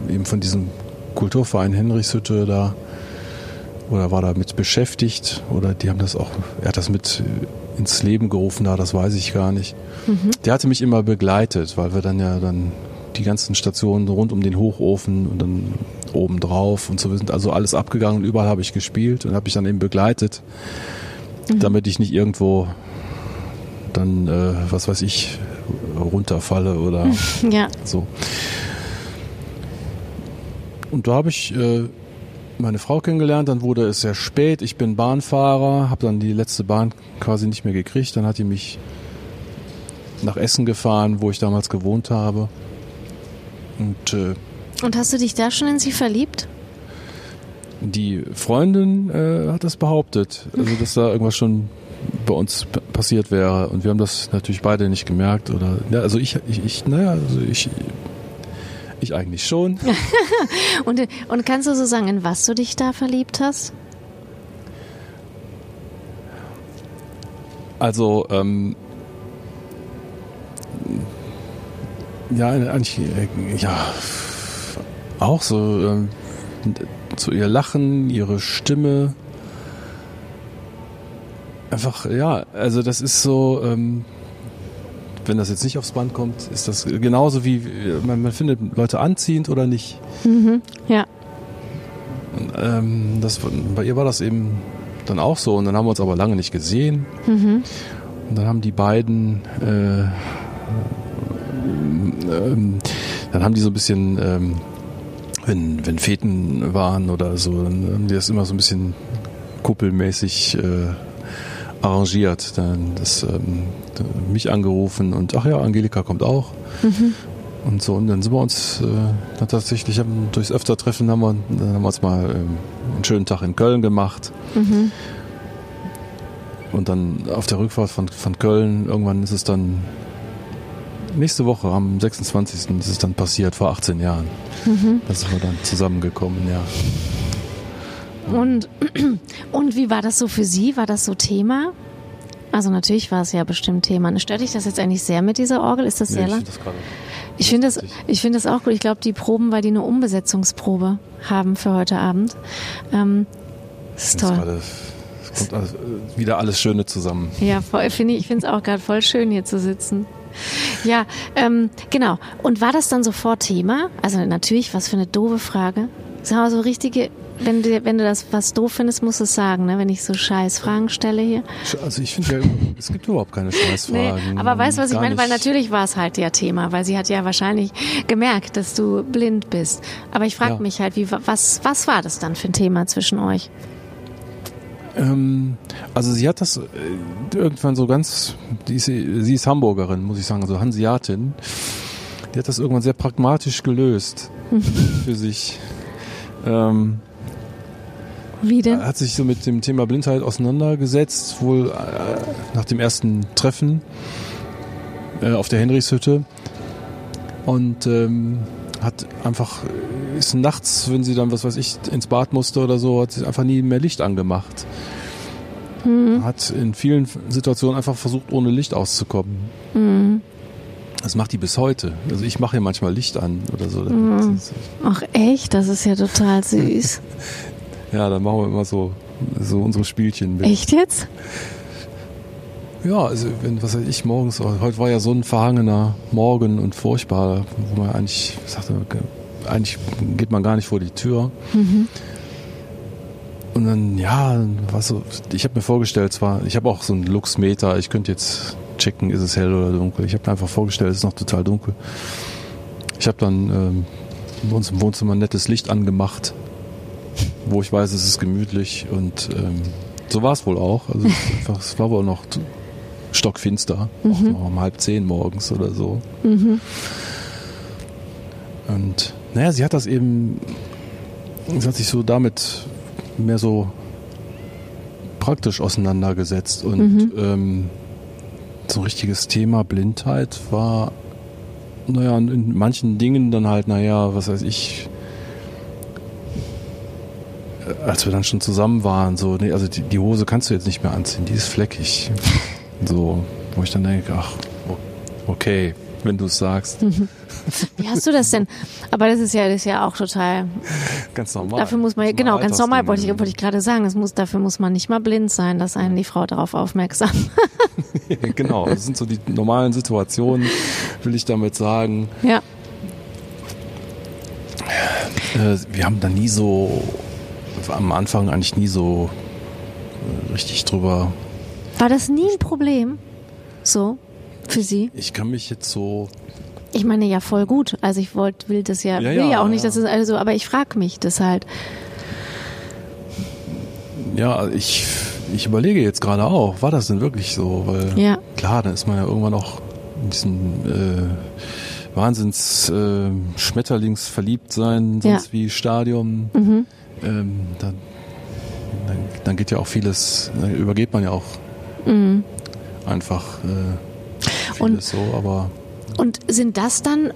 eben von diesem Kulturverein Henrichshütte da oder war damit beschäftigt oder die haben das auch, er hat das mit ins Leben gerufen da, das weiß ich gar nicht. Mhm. Der hatte mich immer begleitet, weil wir dann ja dann die ganzen Stationen rund um den Hochofen und dann oben drauf und so. Wir sind also alles abgegangen und überall habe ich gespielt und habe mich dann eben begleitet, mhm. damit ich nicht irgendwo dann, äh, was weiß ich, runterfalle oder ja. so. Und da habe ich äh, meine Frau kennengelernt, dann wurde es sehr spät, ich bin Bahnfahrer, habe dann die letzte Bahn quasi nicht mehr gekriegt, dann hat die mich nach Essen gefahren, wo ich damals gewohnt habe. Und, äh, Und hast du dich da schon in sie verliebt? Die Freundin äh, hat das behauptet, also dass da irgendwas schon bei uns passiert wäre und wir haben das natürlich beide nicht gemerkt oder ja, also ich, ich, ich naja, also ich, ich eigentlich schon. und, und kannst du so sagen, in was du dich da verliebt hast? Also ähm, ja, eigentlich, äh, ja, auch so, ähm, so ihr Lachen, ihre Stimme. Einfach, ja, also das ist so, ähm, wenn das jetzt nicht aufs Band kommt, ist das genauso wie, man, man findet Leute anziehend oder nicht. Mhm, ja. Und, ähm, das, bei ihr war das eben dann auch so und dann haben wir uns aber lange nicht gesehen. Mhm. Und dann haben die beiden äh, ähm, dann haben die so ein bisschen, ähm, wenn, wenn Feten waren oder so, dann haben die das immer so ein bisschen kuppelmäßig äh, arrangiert. Dann das ähm, mich angerufen und ach ja, Angelika kommt auch. Mhm. Und so, und dann sind wir uns äh, tatsächlich haben, durchs Öftertreffen haben wir, dann haben wir uns mal ähm, einen schönen Tag in Köln gemacht. Mhm. Und dann auf der Rückfahrt von, von Köln, irgendwann ist es dann nächste Woche, am 26. ist es dann passiert, vor 18 Jahren. Mhm. Da sind wir dann zusammengekommen, ja. Und, und wie war das so für Sie? War das so Thema? Also natürlich war es ja bestimmt Thema. Stört dich das jetzt eigentlich sehr mit dieser Orgel? Ist das nee, sehr lang? Ich finde das, ich finde das auch gut. Ich glaube, die Proben, weil die eine Umbesetzungsprobe haben für heute Abend. Ähm, das ist toll. Grade, es kommt alles, wieder alles Schöne zusammen. Ja, finde ich, ich finde es auch gerade voll schön hier zu sitzen. Ja, ähm, genau. Und war das dann sofort Thema? Also natürlich, was für eine doofe Frage. Sag mal so richtige, wenn du, wenn du das was doof findest, musst du es sagen, ne? wenn ich so scheiß Fragen stelle hier. Also ich finde ja, es gibt überhaupt keine Scheißfragen. Nee, aber weißt du, was ich meine? Weil natürlich war es halt ja Thema, weil sie hat ja wahrscheinlich gemerkt, dass du blind bist. Aber ich frage ja. mich halt, wie, was, was war das dann für ein Thema zwischen euch? Ähm, also sie hat das äh, irgendwann so ganz, ist, sie ist Hamburgerin, muss ich sagen, also Hanseatin. Die hat das irgendwann sehr pragmatisch gelöst für sich. Ähm, Wie denn? Hat sich so mit dem Thema Blindheit auseinandergesetzt, wohl äh, nach dem ersten Treffen äh, auf der Henrichshütte. Und ähm, hat einfach, ist nachts, wenn sie dann, was weiß ich, ins Bad musste oder so, hat sie einfach nie mehr Licht angemacht. Mhm. Hat in vielen Situationen einfach versucht, ohne Licht auszukommen. Mhm. Das macht die bis heute. Also ich mache ja manchmal Licht an oder so. Mhm. Ach echt? Das ist ja total süß. ja, dann machen wir immer so, so unsere Spielchen. Mit. Echt jetzt? Ja, also wenn, was weiß ich, morgens, heute war ja so ein verhangener Morgen und furchtbar, wo man eigentlich sagte, eigentlich geht man gar nicht vor die Tür. Mhm. Und dann, ja, was so, ich habe mir vorgestellt, zwar, ich habe auch so einen Luxmeter, ich könnte jetzt checken, ist es hell oder dunkel. Ich habe mir einfach vorgestellt, es ist noch total dunkel. Ich habe dann ähm, bei uns im Wohnzimmer ein nettes Licht angemacht, wo ich weiß, es ist gemütlich und ähm, so war es wohl auch. Also es, es war wohl noch stockfinster, mhm. auch noch um halb zehn morgens oder so. Mhm. Und naja, sie hat das eben, sie hat sich so damit mehr so praktisch auseinandergesetzt und mhm. ähm, so ein richtiges Thema Blindheit war, naja, in manchen Dingen dann halt, naja, was weiß ich, als wir dann schon zusammen waren, so, nee, also die, die Hose kannst du jetzt nicht mehr anziehen, die ist fleckig. So, wo ich dann denke, ach, okay, wenn du es sagst. Mhm. Wie hast du das denn? Aber das ist ja, das ist ja auch total. Ganz normal. Dafür muss man, genau, ganz normal wollte ich, wollte ich gerade sagen. Es muss, dafür muss man nicht mal blind sein, dass einen die Frau darauf aufmerksam. genau, das sind so die normalen Situationen, will ich damit sagen. Ja. Äh, wir haben da nie so, am Anfang eigentlich nie so äh, richtig drüber. War das nie ein Problem? So? Für Sie? Ich kann mich jetzt so ich meine ja voll gut. Also ich wollte, will das ja, ja will ja, ja auch nicht, dass es also, aber ich frage mich das halt. Ja, ich, ich überlege jetzt gerade auch, war das denn wirklich so? Weil ja. klar, dann ist man ja irgendwann auch in diesen äh, Wahnsinns äh, Schmetterlings verliebt sein, sonst ja. wie Stadium. Mhm. Ähm, dann, dann, dann, geht ja auch vieles, dann übergeht man ja auch mhm. einfach äh, vieles Und so, aber und sind das dann,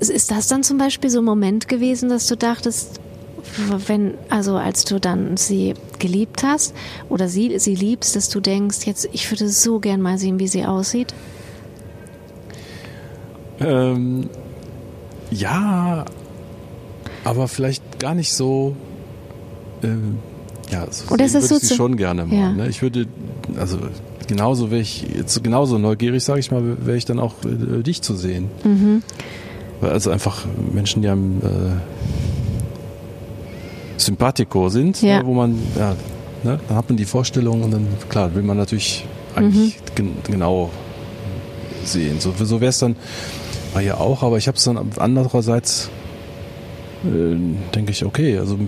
ist das dann zum Beispiel so ein Moment gewesen, dass du dachtest, wenn, also als du dann sie geliebt hast oder sie, sie liebst, dass du denkst, jetzt, ich würde so gern mal sehen, wie sie aussieht? Ähm, ja, aber vielleicht gar nicht so. Ähm, ja, so Oder ist das würde so ich schon gerne mal. Ja. Ne? Ich würde, also genauso wäre ich jetzt genauso neugierig, sage ich mal, wäre ich dann auch äh, dich zu sehen. Mhm. Weil also einfach Menschen, die am äh, Sympathico sind, ja. ne, wo man, ja, ne, dann hat man die Vorstellung und dann, klar, will man natürlich eigentlich mhm. gen genau sehen. So, so wäre es dann war ja auch, aber ich habe es dann andererseits, äh, denke ich, okay, also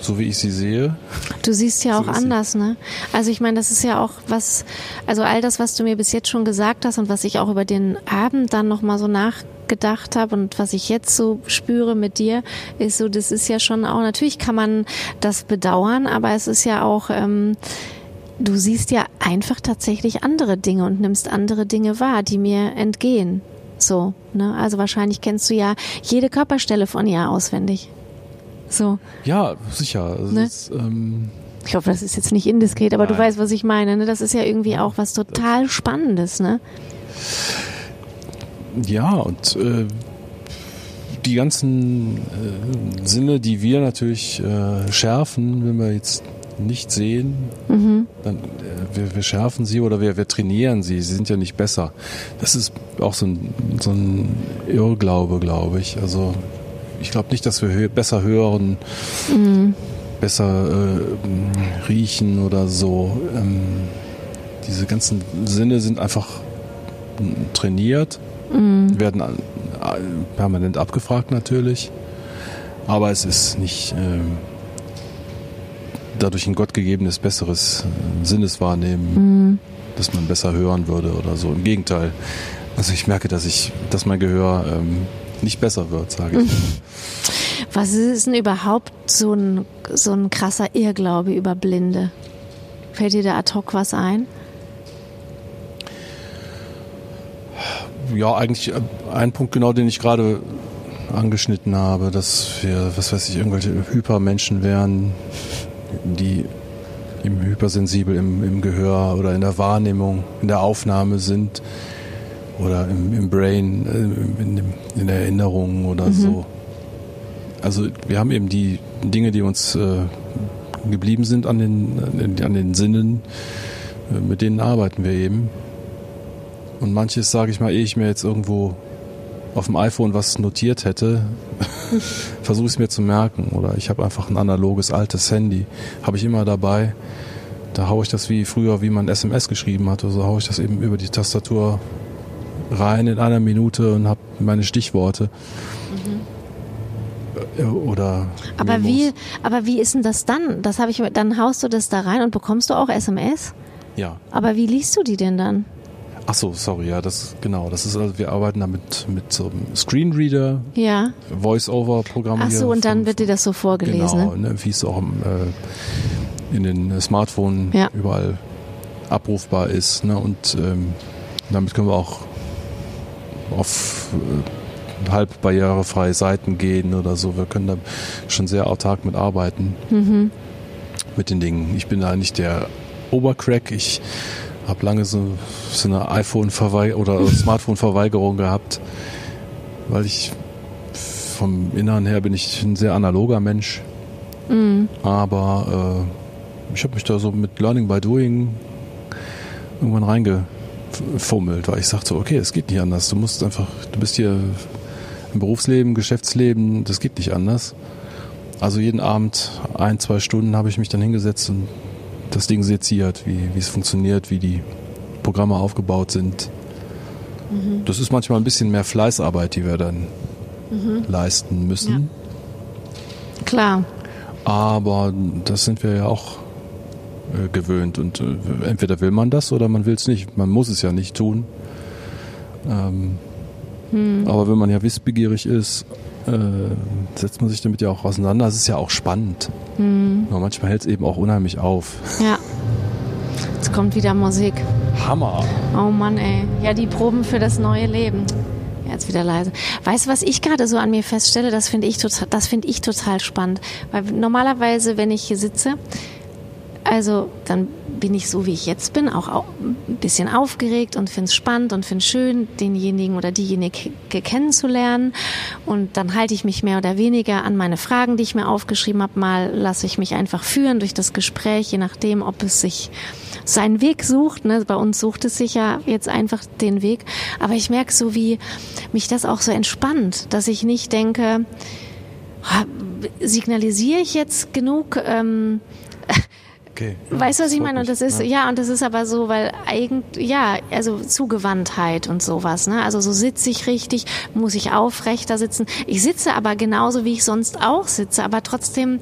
so wie ich sie sehe. Du siehst ja auch anders, ne? Also ich meine, das ist ja auch was, also all das, was du mir bis jetzt schon gesagt hast und was ich auch über den Abend dann nochmal so nachgedacht habe und was ich jetzt so spüre mit dir, ist so, das ist ja schon auch, natürlich kann man das bedauern, aber es ist ja auch, ähm, du siehst ja einfach tatsächlich andere Dinge und nimmst andere Dinge wahr, die mir entgehen. So, ne? Also wahrscheinlich kennst du ja jede Körperstelle von ihr auswendig. So. Ja, sicher. Also ne? ist, ähm ich hoffe, das ist jetzt nicht indiskret, aber Nein. du weißt, was ich meine. Ne? Das ist ja irgendwie auch was total Spannendes, ne? Ja, und äh, die ganzen äh, Sinne, die wir natürlich äh, schärfen, wenn wir jetzt nicht sehen, mhm. dann äh, wir, wir, schärfen sie oder wir, wir trainieren sie. Sie sind ja nicht besser. Das ist auch so ein, so ein Irrglaube, glaube ich. Also ich glaube nicht, dass wir hö besser hören, mhm. besser äh, riechen oder so. Ähm, diese ganzen Sinne sind einfach trainiert, mhm. werden permanent abgefragt natürlich, aber es ist nicht äh, dadurch ein gottgegebenes besseres äh, Sinneswahrnehmen, mhm. dass man besser hören würde oder so. Im Gegenteil. Also ich merke, dass ich, dass mein Gehör ähm, nicht besser wird, sage ich. Was ist denn überhaupt so ein, so ein krasser Irrglaube über Blinde? Fällt dir da ad hoc was ein? Ja, eigentlich äh, ein Punkt genau, den ich gerade angeschnitten habe, dass wir, was weiß ich, irgendwelche Hypermenschen wären, die im hypersensibel im, im Gehör oder in der Wahrnehmung, in der Aufnahme sind oder im, im Brain, äh, in, in, der Erinnerung oder mhm. so. Also wir haben eben die Dinge, die uns äh, geblieben sind an den, an den Sinnen, äh, mit denen arbeiten wir eben. Und manches sage ich mal, ehe ich mir jetzt irgendwo auf dem iPhone was notiert hätte, versuche ich es mir zu merken. Oder ich habe einfach ein analoges altes Handy, habe ich immer dabei. Da haue ich das wie früher, wie man SMS geschrieben hat, oder so haue ich das eben über die Tastatur rein in einer Minute und habe meine Stichworte. Mhm. Oder aber wie, aber wie ist denn das dann? Das habe ich, dann haust du das da rein und bekommst du auch SMS? Ja. Aber wie liest du die denn dann? Ach so, sorry, ja, das genau. Das ist also wir arbeiten damit mit so einem Screenreader, ja. Voice-over-Programm. Ach so, und dann wird dir das so vorgelesen. Genau, ne, wie es auch äh, in den Smartphones ja. überall abrufbar ist. Ne, und ähm, damit können wir auch auf äh, halb barrierefreie Seiten gehen oder so. Wir können da schon sehr autark mit arbeiten. Mhm. Mit den Dingen. Ich bin da nicht der Obercrack. Ich habe lange so, so eine iPhone-Verweigerung oder Smartphone-Verweigerung gehabt, weil ich vom Inneren her bin ich ein sehr analoger Mensch. Mhm. Aber äh, ich habe mich da so mit Learning by Doing irgendwann reingefummelt, weil ich sagte, okay, es geht nicht anders. Du musst einfach, du bist hier im Berufsleben, Geschäftsleben, das geht nicht anders. Also jeden Abend ein, zwei Stunden habe ich mich dann hingesetzt und das Ding seziert, wie, wie es funktioniert, wie die Programme aufgebaut sind. Mhm. Das ist manchmal ein bisschen mehr Fleißarbeit, die wir dann mhm. leisten müssen. Ja. Klar. Aber das sind wir ja auch äh, gewöhnt und äh, entweder will man das oder man will es nicht. Man muss es ja nicht tun. Ähm, hm. Aber wenn man ja wissbegierig ist äh, setzt man sich damit ja auch auseinander. Es ist ja auch spannend. Mhm. Aber manchmal hält es eben auch unheimlich auf. Ja. Jetzt kommt wieder Musik. Hammer. Oh Mann, ey. Ja, die Proben für das neue Leben. Jetzt wieder leise. Weißt du, was ich gerade so an mir feststelle? Das finde ich total, das finde ich total spannend. Weil normalerweise, wenn ich hier sitze, also dann bin ich so, wie ich jetzt bin, auch ein bisschen aufgeregt und finde es spannend und finde es schön, denjenigen oder diejenige kennenzulernen. Und dann halte ich mich mehr oder weniger an meine Fragen, die ich mir aufgeschrieben habe. Mal lasse ich mich einfach führen durch das Gespräch, je nachdem, ob es sich seinen Weg sucht. Ne? Bei uns sucht es sich ja jetzt einfach den Weg. Aber ich merke so, wie mich das auch so entspannt, dass ich nicht denke, signalisiere ich jetzt genug? Ähm, Okay. Weißt du, was ich meine? Und das ist, ja. ja, und das ist aber so, weil eigentlich, ja, also Zugewandtheit und sowas, ne? Also so sitze ich richtig, muss ich aufrechter sitzen. Ich sitze aber genauso, wie ich sonst auch sitze, aber trotzdem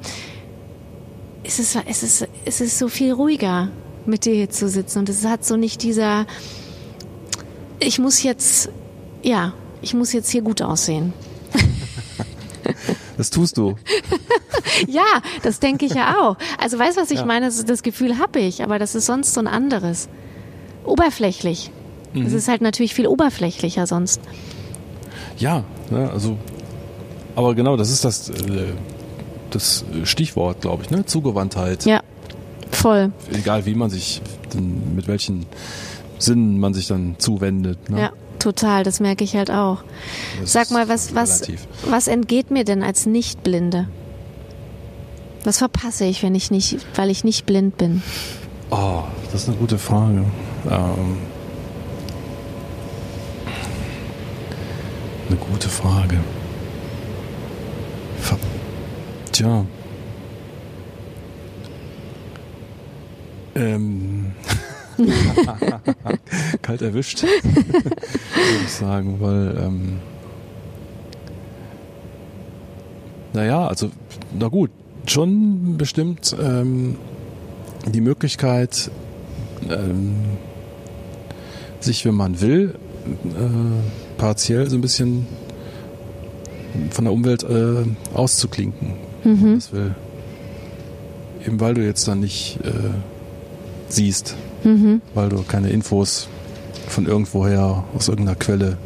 ist es, es ist, es ist so viel ruhiger, mit dir hier zu sitzen. Und es hat so nicht dieser, ich muss jetzt, ja, ich muss jetzt hier gut aussehen. Das tust du. ja, das denke ich ja auch. Also weißt du, was ich ja. meine? Das, das Gefühl habe ich, aber das ist sonst so ein anderes. Oberflächlich. Es mhm. ist halt natürlich viel oberflächlicher sonst. Ja, ne, also, aber genau, das ist das, äh, das Stichwort, glaube ich, ne? Zugewandtheit. Ja, voll. Egal, wie man sich, mit welchen Sinnen man sich dann zuwendet. Ne? Ja. Total, das merke ich halt auch. Das Sag mal, was, was, was entgeht mir denn als Nichtblinde? Was verpasse ich, wenn ich nicht, weil ich nicht blind bin? Oh, das ist eine gute Frage. Ähm, eine gute Frage. Ver Tja. Ähm. Kalt erwischt, würde ich sagen, weil, ähm, naja, also, na gut, schon bestimmt ähm, die Möglichkeit, ähm, sich, wenn man will, äh, partiell so ein bisschen von der Umwelt äh, auszuklinken, mhm. wenn man das will. Eben weil du jetzt dann nicht äh, siehst, mhm. weil du keine Infos von irgendwoher aus irgendeiner Quelle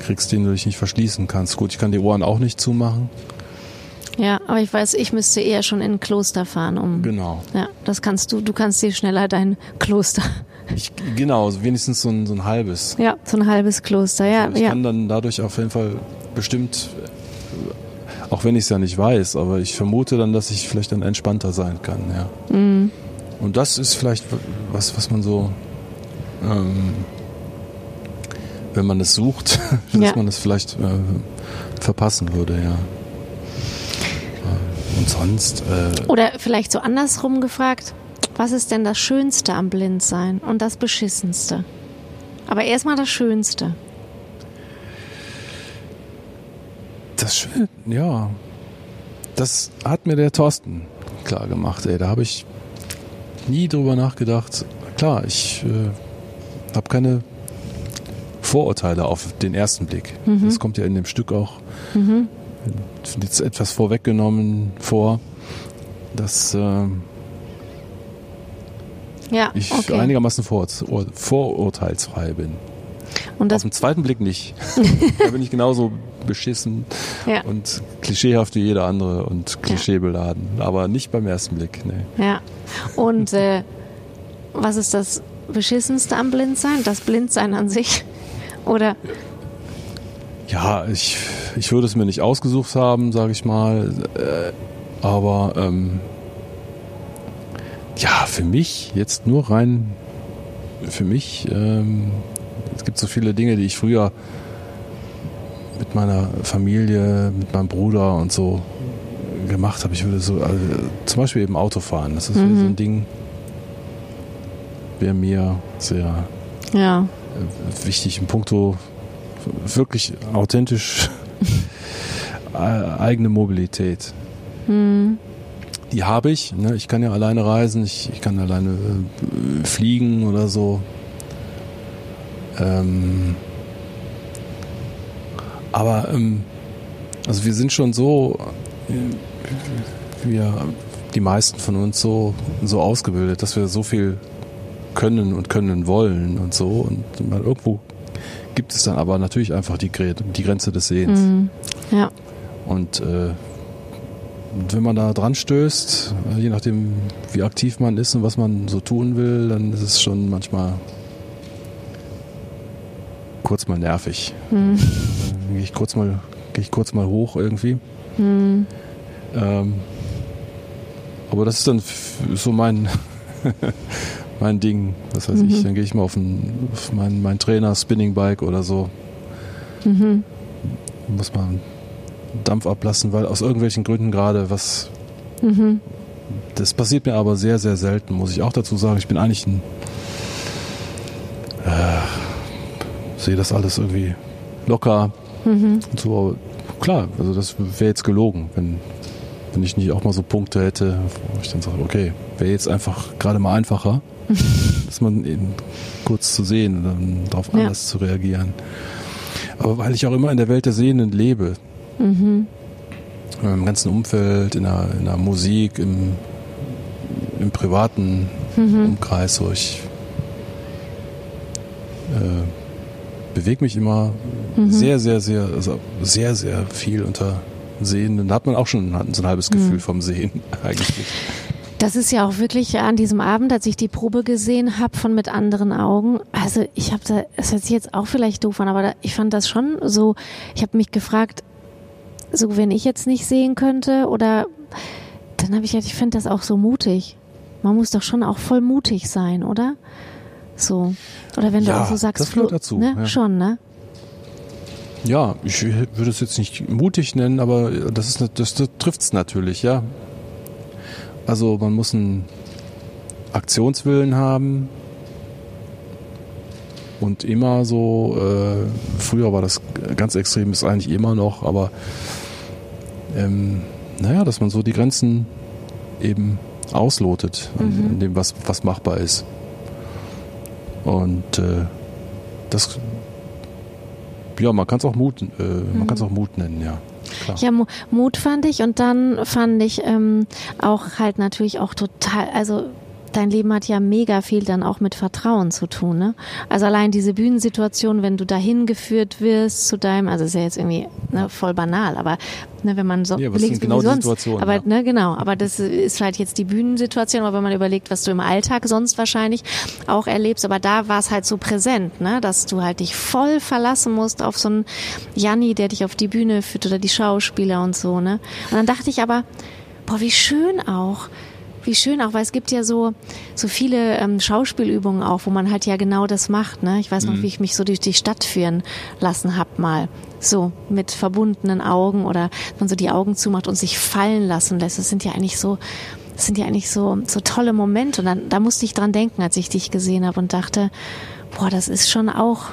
kriegst, den du dich nicht verschließen kannst. Gut, ich kann die Ohren auch nicht zumachen. Ja, aber ich weiß, ich müsste eher schon in ein Kloster fahren, um. Genau. Ja, das kannst du. Du kannst dir schneller dein Kloster. Ich, genau, wenigstens so ein, so ein halbes. Ja, so ein halbes Kloster, ja. Also ich ja. kann dann dadurch auf jeden Fall bestimmt, auch wenn ich es ja nicht weiß, aber ich vermute dann, dass ich vielleicht dann entspannter sein kann, ja. Mhm. Und das ist vielleicht was, was man so ähm, wenn man es sucht, dass Ja. man es vielleicht äh, verpassen würde, ja. Und sonst, äh, Oder vielleicht so andersrum gefragt, was ist denn das Schönste am Blindsein und das Beschissenste? Aber erstmal das Schönste. das schön, ja. Das hat mir der Thorsten klar gemacht, ey. Da habe ich nie drüber nachgedacht. Klar, ich äh, habe keine Vorurteile auf den ersten Blick. Das kommt ja in dem Stück auch jetzt etwas vorweggenommen vor, dass ähm, Ja, ich okay. einigermaßen vor, vorurteilsfrei bin. und Auf das, den zweiten Blick nicht. da bin ich genauso beschissen ja, und klischeehaft wie jeder andere und klischeebeladen. Aber nicht beim ersten Blick. Nee. ja. Und äh, was ist das Beschissenste am Blindsein? Das Blindsein an sich? Oder, Ja, ich, ich würde es mir nicht ausgesucht haben, sage ich mal. Äh, aber ähm, ja, für mich jetzt nur rein, für mich, ähm, es gibt so viele Dinge, die ich früher mit meiner Familie, mit meinem Bruder und so gemacht habe. Ich würde so, also, zum Beispiel eben Autofahren. Das ist so ein Ding, wäre mir sehr ja, äh, wichtig in puncto wirklich authentisch äh, eigene Mobilität. Die habe ich. Ne? Ich kann ja alleine reisen, ich, ich kann alleine äh, fliegen oder so. Ähm, aber ähm, also wir sind schon so, äh, wir, die meisten von uns so, so ausgebildet, dass wir so viel können und können wollen und so. Und man, irgendwo gibt es dann aber natürlich einfach die, die Grenze des Sehens. Mhm. ja, Und äh, wenn man da dran stößt, äh, je nachdem wie aktiv man ist und was man so tun will, dann ist es schon manchmal kurz mal nervig. Mhm. Dann gehe ich kurz mal, gehe ich kurz mal hoch irgendwie. Mhm. Ähm, aber das ist dann so mein mein Ding. Das heißt, ich, Mhm. dann gehe ich mal auf, ein, auf mein, mein Trainer Spinning Bike oder so. Mhm. Muss man Dampf ablassen, weil aus irgendwelchen Gründen gerade was. Mhm. Das passiert mir aber sehr, sehr selten, muss ich auch dazu sagen. Ich bin eigentlich ein. Äh, sehe das alles irgendwie locker Mhm. und so. Klar, also das wäre jetzt gelogen, wenn, wenn ich nicht auch mal so Punkte hätte, wo ich dann sage, okay, wäre jetzt einfach gerade mal einfacher, dass man eben kurz zu sehen und dann darauf Ja. anders zu reagieren. Aber weil ich auch immer in der Welt der Sehenden lebe, Mhm. im ganzen Umfeld, in der, in der Musik, im, im privaten Mhm. Umkreis, so ich äh, bewege mich immer Mhm. sehr, sehr, sehr, also sehr, sehr viel unter Sehenden. Da hat man auch schon so ein halbes Mhm. Gefühl vom Sehen eigentlich. Das ist ja auch wirklich an diesem Abend, als ich die Probe gesehen habe von mit anderen Augen. Also ich habe da, das hört sich jetzt auch vielleicht doof an, aber da, ich fand das schon so. Ich habe mich gefragt, so wenn ich jetzt nicht sehen könnte oder dann habe ich gedacht, ich finde das auch so mutig. Man muss doch schon auch voll mutig sein, oder? So oder wenn Ja, du auch so sagst, das gehört dazu, ne? ja. Schon, ne? Ja, ich würde es jetzt nicht mutig nennen, aber das ist das, das trifft es natürlich, ja. Also man muss einen Aktionswillen haben und immer so, äh, früher war das ganz extrem, ist eigentlich immer noch, aber ähm, naja, dass man so die Grenzen eben auslotet Mhm. an dem, was, was machbar ist. Und äh, das ja, man kann es auch Mut, äh, man kann es auch Mut nennen, ja. Klar. Ja, Mu- Mut fand ich und dann fand ich ähm, auch halt natürlich auch total, also dein Leben hat ja mega viel dann auch mit Vertrauen zu tun, ne? Also allein diese Bühnensituation, wenn du dahin geführt wirst zu deinem, also ist ja jetzt irgendwie ne, voll banal, aber ne, wenn man so Ja, überlegt, genau sonst, Situationen, aber ja. ne, genau, aber das ist halt jetzt die Bühnensituation, aber wenn man überlegt, was du im Alltag sonst wahrscheinlich auch erlebst, aber da war es halt so präsent, ne, dass du halt dich voll verlassen musst auf so einen Janni, der dich auf die Bühne führt oder die Schauspieler und so, ne? Und dann dachte ich aber, boah, wie schön auch, wie schön auch, weil es gibt ja so, so viele ähm, Schauspielübungen auch, wo man halt ja genau das macht. Ne? Ich weiß noch, wie ich mich so durch die Stadt führen lassen hab mal. So mit verbundenen Augen oder man so die Augen zumacht und sich fallen lassen lässt. Das sind ja eigentlich so, das sind ja eigentlich so, so tolle Momente. Und dann, da musste ich dran denken, als ich dich gesehen habe und dachte, boah, das ist schon auch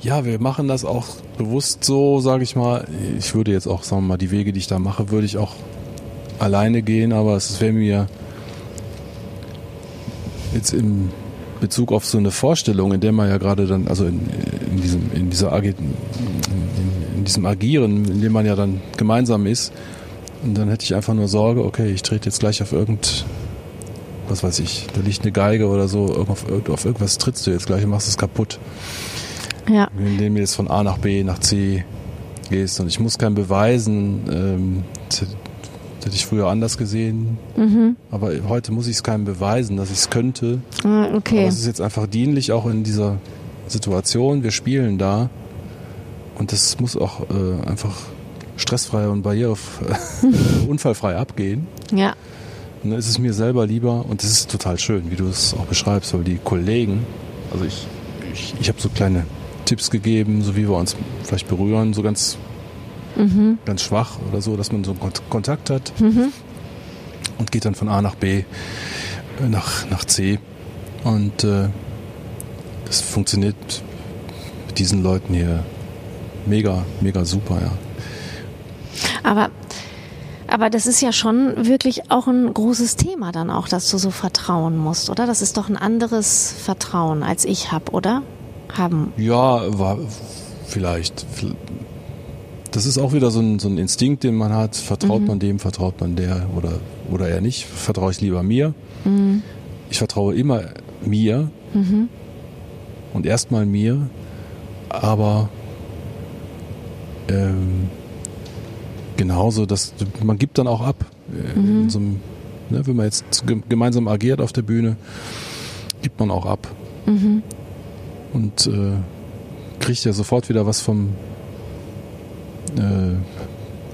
Ja, wir machen das auch bewusst so, sage ich mal. Ich würde jetzt auch, sagen wir mal, die Wege, die ich da mache, würde ich auch alleine gehen, aber es wäre mir jetzt im Bezug auf so eine Vorstellung, in der man ja gerade dann, also in, in diesem, in dieser Agi in, in diesem Agieren, in dem man ja dann gemeinsam ist, und dann hätte ich einfach nur Sorge, okay, ich trete jetzt gleich auf irgend, was weiß ich, da liegt eine Geige oder so, auf, auf irgendwas trittst du jetzt gleich und machst es kaputt. ja, Indem du jetzt von A nach B nach C gehst und ich muss kein beweisen, ähm, hätte ich früher anders gesehen, aber heute muss ich es keinem beweisen, dass ich es könnte. Ah, Aber okay. es ist jetzt einfach dienlich auch in dieser Situation. Wir spielen da und das muss auch äh, einfach stressfrei und barriere unfallfrei abgehen. Ja, Und dann ist es mir selber lieber und das ist total schön, wie du es auch beschreibst, weil die Kollegen, also ich, ich, ich habe so kleine Tipps gegeben, so wie wir uns vielleicht berühren, so ganz, ganz schwach oder so, dass man so einen Kont- Kontakt hat und geht dann von A nach B, äh, nach, nach C und äh, das funktioniert mit diesen Leuten hier mega, mega super, ja. aber aber das ist ja schon wirklich auch ein großes Thema dann auch, dass du so vertrauen musst, oder? Das ist doch ein anderes Vertrauen, als ich hab, oder? Haben. Ja, war vielleicht. Das ist auch wieder so ein, so ein Instinkt, den man hat. Vertraut man dem, vertraut man der oder, oder eher nicht? Vertraue ich lieber mir? Ich vertraue immer mir und erstmal mir, aber ähm, genauso, dass man gibt dann auch ab. äh, In so einem, ne, wenn man jetzt ge- gemeinsam agiert auf der Bühne, gibt man auch ab und äh, kriegt ja sofort wieder was vom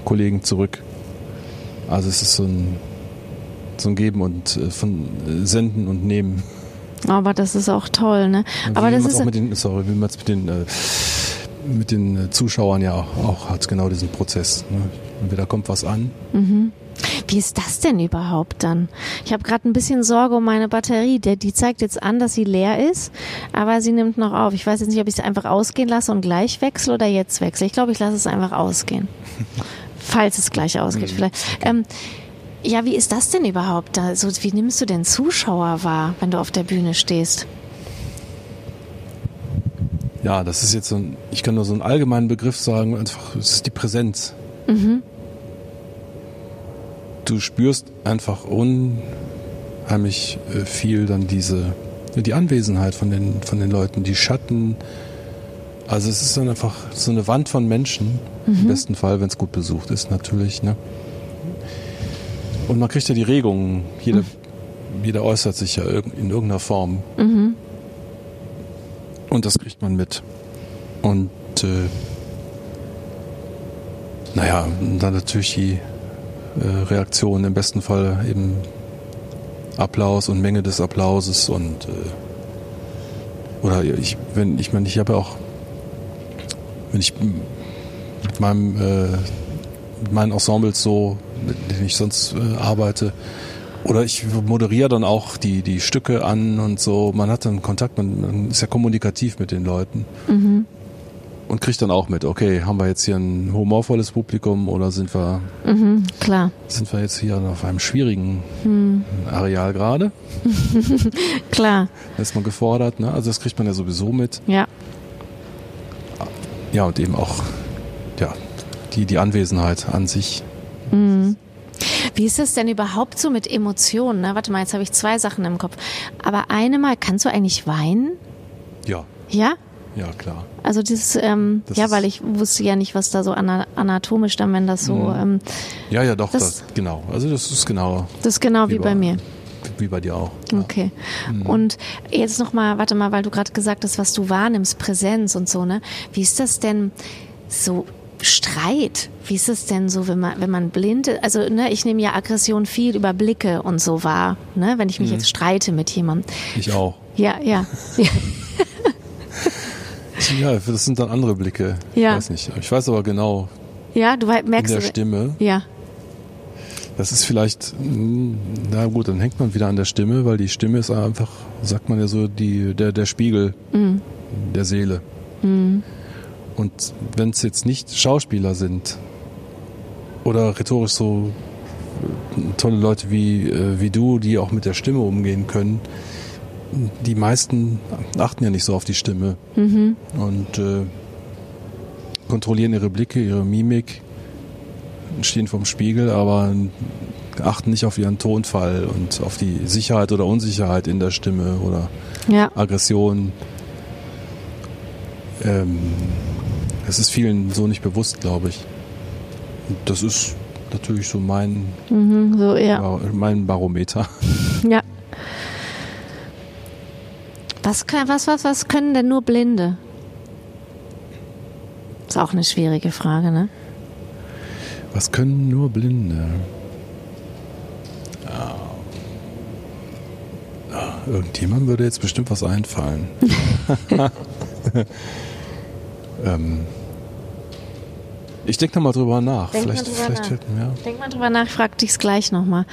Kollegen zurück. Also es ist so ein, so ein Geben und äh, von äh, Senden und Nehmen. Aber das ist auch toll, ne? Und Aber das ist auch mit den, sorry, wie man es mit den äh, mit den äh, Zuschauern ja auch, auch hat genau diesen Prozess. Ne? Entweder kommt was an. Wie ist das denn überhaupt dann? Ich habe gerade ein bisschen Sorge um meine Batterie. Der, die zeigt jetzt an, dass sie leer ist, aber sie nimmt noch auf. Ich weiß jetzt nicht, ob ich es einfach ausgehen lasse und gleich wechsle oder jetzt wechsle. Ich glaube, ich lasse es einfach ausgehen. Falls es gleich ausgeht, vielleicht. Ähm, ja, wie ist das denn überhaupt? Da, so, wie nimmst du denn Zuschauer wahr, wenn du auf der Bühne stehst? Ja, das ist jetzt so ein, ich kann nur so einen allgemeinen Begriff sagen, einfach, es ist die Präsenz. Du spürst einfach unheimlich äh, viel dann diese, die Anwesenheit von den, von den Leuten, die Schatten. Also es ist dann einfach so eine Wand von Menschen, im besten Fall, wenn es gut besucht ist natürlich. Ne? Und man kriegt ja die Regungen, jeder, jeder äußert sich ja in irgendeiner Form. Und das kriegt man mit. Und äh, naja, dann natürlich die äh, Reaktion, im besten Fall eben Applaus und Menge des Applauses und äh, oder ich, wenn ich meine, ich habe ja auch, wenn ich mit meinem äh, mit meinen Ensembles so, mit denen ich sonst äh, arbeite, oder ich moderiere dann auch die, die Stücke an und so. Man hat dann Kontakt, man, man ist ja kommunikativ mit den Leuten. Und kriegt dann auch mit, okay, haben wir jetzt hier ein humorvolles Publikum oder sind wir, Mhm, klar, sind wir jetzt hier auf einem schwierigen Areal gerade? klar, Da ist man gefordert, ne? Also das kriegt man ja sowieso mit. ja. Ja, und eben auch, ja, die, die Anwesenheit an sich. Wie ist das denn überhaupt so mit Emotionen? Ne? Warte mal, jetzt habe ich zwei Sachen im Kopf. Aber eine Mal, kannst du eigentlich weinen? Ja, Ja? Ja, klar. Also das, ähm, Das ja, weil ich wusste ja nicht, was da so ana anatomisch dann, wenn das so, Mhm. ähm, Ja, ja, doch, Das- das, genau. Also das ist genau das ist genau wie, Wie bei bei- mir. wie bei dir auch. Ja. Okay. Und jetzt noch mal, warte mal, weil du gerade gesagt hast, was du wahrnimmst, Präsenz und so, ne? Wie ist das denn so? Streit, wie ist es denn so, wenn man, wenn man blind ist? Also, ne, ich nehme ja Aggression viel über Blicke und so wahr, ne, wenn ich mich mhm. jetzt streite mit jemandem. Ich auch. Ja, ja. ja, das sind dann andere Blicke. Ja. Ich weiß nicht. Ich weiß aber genau. Ja, du merkst. In der Stimme. Ja. Das ist vielleicht, hm, na gut, dann hängt man wieder an der Stimme, weil die Stimme ist einfach, sagt man ja so, die, der, der Spiegel mhm. der Seele. Mhm. Und wenn es jetzt nicht Schauspieler sind oder rhetorisch so tolle Leute wie, äh, wie du, die auch mit der Stimme umgehen können, die meisten achten ja nicht so auf die Stimme mhm. und äh, kontrollieren ihre Blicke, ihre Mimik, stehen vorm Spiegel, aber achten nicht auf ihren Tonfall und auf die Sicherheit oder Unsicherheit in der Stimme oder ja. Aggression. Ähm, das ist vielen so nicht bewusst, glaube ich. Das ist natürlich so mein, mhm, so, ja. mein Barometer. Ja. Was, was, was, was können denn nur Blinde? Ist auch eine schwierige Frage, ne? Was können nur Blinde? Ja. Ja, irgendjemand würde jetzt bestimmt was einfallen. ähm, ich denke nochmal drüber nach. Denk vielleicht, mal drüber vielleicht, nach. Ja. Denk mal drüber nach, ich frage dich gleich nochmal.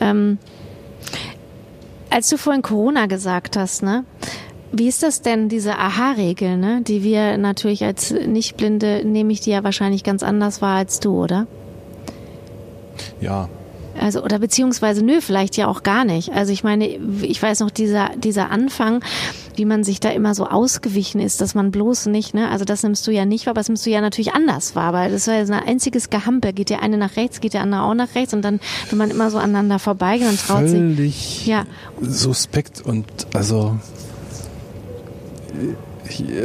Ähm, als du vorhin Corona gesagt hast, ne? Wie ist das denn, diese Aha-Regel, ne? Die wir natürlich als Nichtblinde, nehme ich die ja wahrscheinlich ganz anders wahr als du, oder? Ja, also, oder beziehungsweise, nö, vielleicht ja auch gar nicht. Also ich meine, ich weiß noch, dieser, dieser Anfang, wie man sich da immer so ausgewichen ist, dass man bloß nicht, ne, also das nimmst du ja nicht wahr, aber das nimmst du ja natürlich anders wahr, weil das war ja so ein einziges Gehampel. Geht der eine nach rechts, geht der andere auch nach rechts und dann, wenn man immer so aneinander vorbeigeht, dann traut Völlig sich. Ja. Suspekt und also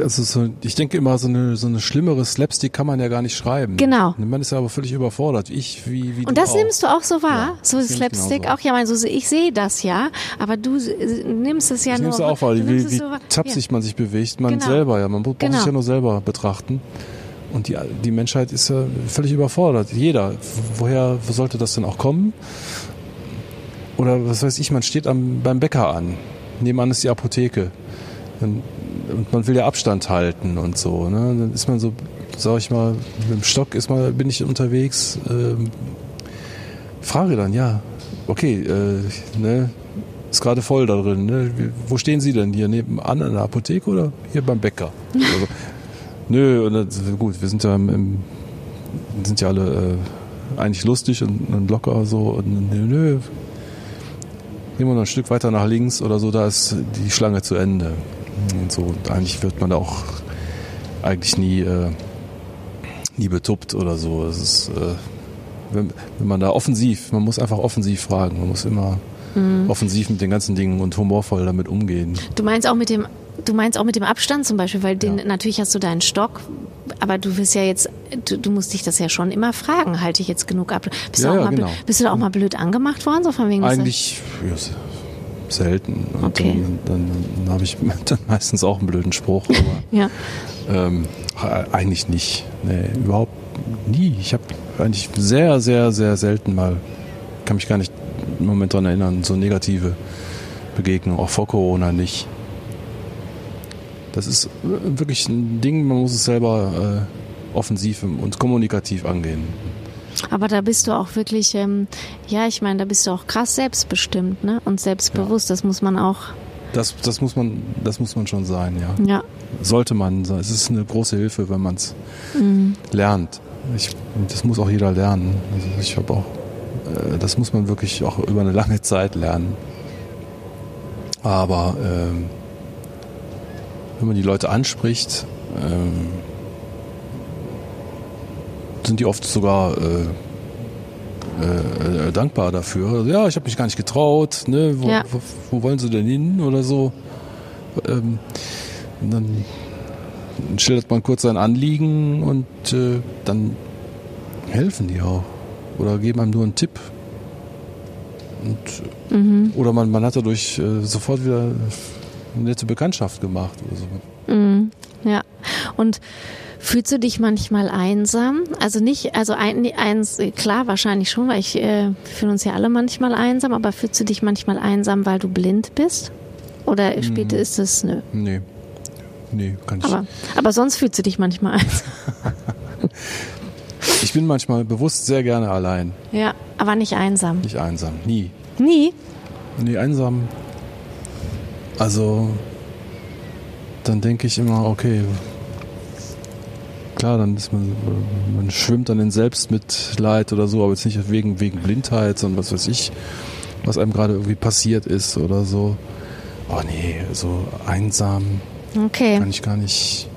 also so, ich denke immer, so eine, so eine schlimmere Slapstick kann man ja gar nicht schreiben. Genau. Man ist ja aber völlig überfordert. Ich, wie, wie Und das auch. nimmst du auch so wahr? Ja, so Slapstick auch? Ja, also ich sehe das ja, aber du nimmst es ja ich nur. Nimmst du auch wahr, wie, wie so tapsig ja. man sich bewegt. Man genau. selber, ja. Man braucht genau. sich ja nur selber betrachten. Und die, die Menschheit ist ja völlig überfordert. Jeder. Woher wo sollte das denn auch kommen? Oder was weiß ich, man steht am, beim Bäcker an. Nebenan ist die Apotheke. Dann und man will ja Abstand halten und so. Ne? Dann ist man so, sag ich mal, mit dem Stock ist mal, bin ich unterwegs, ähm, frage dann, ja, okay, äh, ne, ist gerade voll da drin. Ne? Wo stehen Sie denn? Hier nebenan an der Apotheke oder hier beim Bäcker? also, nö, und das, gut, wir sind ja im, sind ja alle äh, eigentlich lustig und, und, locker so und nö, nö. Gehen wir noch ein Stück weiter nach links oder so, da ist die Schlange zu Ende und so. Und eigentlich wird man da auch eigentlich nie, äh, nie betuppt oder so. Es ist, äh, wenn, wenn man da offensiv, man muss einfach offensiv fragen, man muss immer mhm. offensiv mit den ganzen Dingen und humorvoll damit umgehen. Du meinst auch mit dem Du meinst auch mit dem Abstand zum Beispiel, weil den, ja. natürlich hast du deinen Stock, aber du wirst ja jetzt, du, du, musst dich das ja schon immer fragen, halte ich jetzt genug ab? Bist, ja, du, auch ja, mal, genau. bist du da auch mal blöd angemacht worden? So von wegen Eigentlich, selten. Und okay. dann, dann, dann habe ich dann meistens auch einen blöden Spruch. Aber, ja. ähm, eigentlich nicht. Nee, überhaupt nie. Ich habe eigentlich sehr, sehr, sehr selten mal, kann mich gar nicht im Moment daran erinnern, so negative Begegnungen, auch vor Corona nicht. Das ist wirklich ein Ding, man muss es selber äh, offensiv und kommunikativ angehen. Aber da bist du auch wirklich, ähm, ja, ich meine, da bist du auch krass selbstbestimmt, ne? Und selbstbewusst. Ja. Das muss man auch. Das, das muss man, das muss man schon sein, ja. Ja. Sollte man. Es ist eine große Hilfe, wenn man es mhm. lernt. Ich, das muss auch jeder lernen. Also ich habe auch, äh, das muss man wirklich auch über eine lange Zeit lernen. Aber ähm, wenn man die Leute anspricht, ähm, sind die oft sogar äh, äh, dankbar dafür. Also, ja, ich habe mich gar nicht getraut. Ne? Wo, ja. wo, wo, wollen sie denn hin oder so? Ähm, dann schildert man kurz sein Anliegen und äh, dann helfen die auch oder geben einem nur einen Tipp. Und, mhm. Oder man, man hat dadurch äh, sofort wieder eine nette Bekanntschaft gemacht. Oder so. Mhm. Ja, und Fühlst du dich manchmal einsam? Also nicht, also ein, eins, klar, wahrscheinlich schon, weil ich äh, fühlen uns ja alle manchmal einsam, aber fühlst du dich manchmal einsam, weil du blind bist? Oder Mhm. später ist es nö? Nee. Nee, kann ich. Aber, aber sonst fühlst du dich manchmal einsam. ich bin manchmal bewusst sehr gerne allein. Ja, aber nicht einsam. Nicht einsam. Nie. Nie? Nee, einsam. Also, dann denke ich immer, okay, klar, dann ist man, man schwimmt dann in Selbstmitleid oder so, aber jetzt nicht wegen, wegen Blindheit, sondern was weiß ich, was einem gerade irgendwie passiert ist oder so. Oh nee, so einsam Okay. kann ich gar nicht.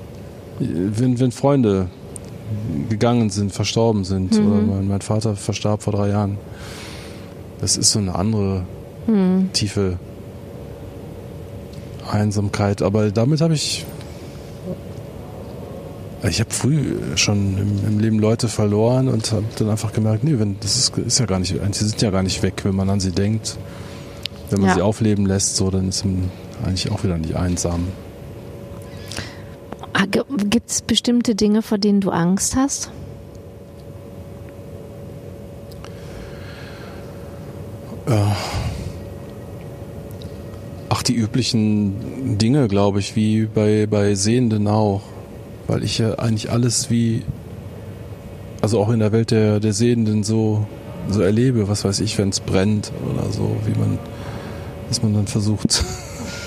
Wenn, wenn Freunde gegangen sind, verstorben sind, oder mein, mein Vater verstarb vor drei Jahren, das ist so eine andere tiefe Einsamkeit. Aber damit habe ich. Ich habe früh schon im, im Leben Leute verloren und habe dann einfach gemerkt, nee, wenn, das ist, ist ja gar nicht, sie sind ja gar nicht weg, wenn man an sie denkt. Wenn man Ja. sie aufleben lässt, so, dann ist man eigentlich auch wieder nicht einsam. Gibt es bestimmte Dinge, vor denen du Angst hast? Ach, die üblichen Dinge, glaube ich, wie bei, bei Sehenden auch. Weil ich ja eigentlich alles wie, also auch in der Welt der, der Sehenden so, so erlebe, was weiß ich, wenn es brennt oder so, wie man, dass man dann versucht,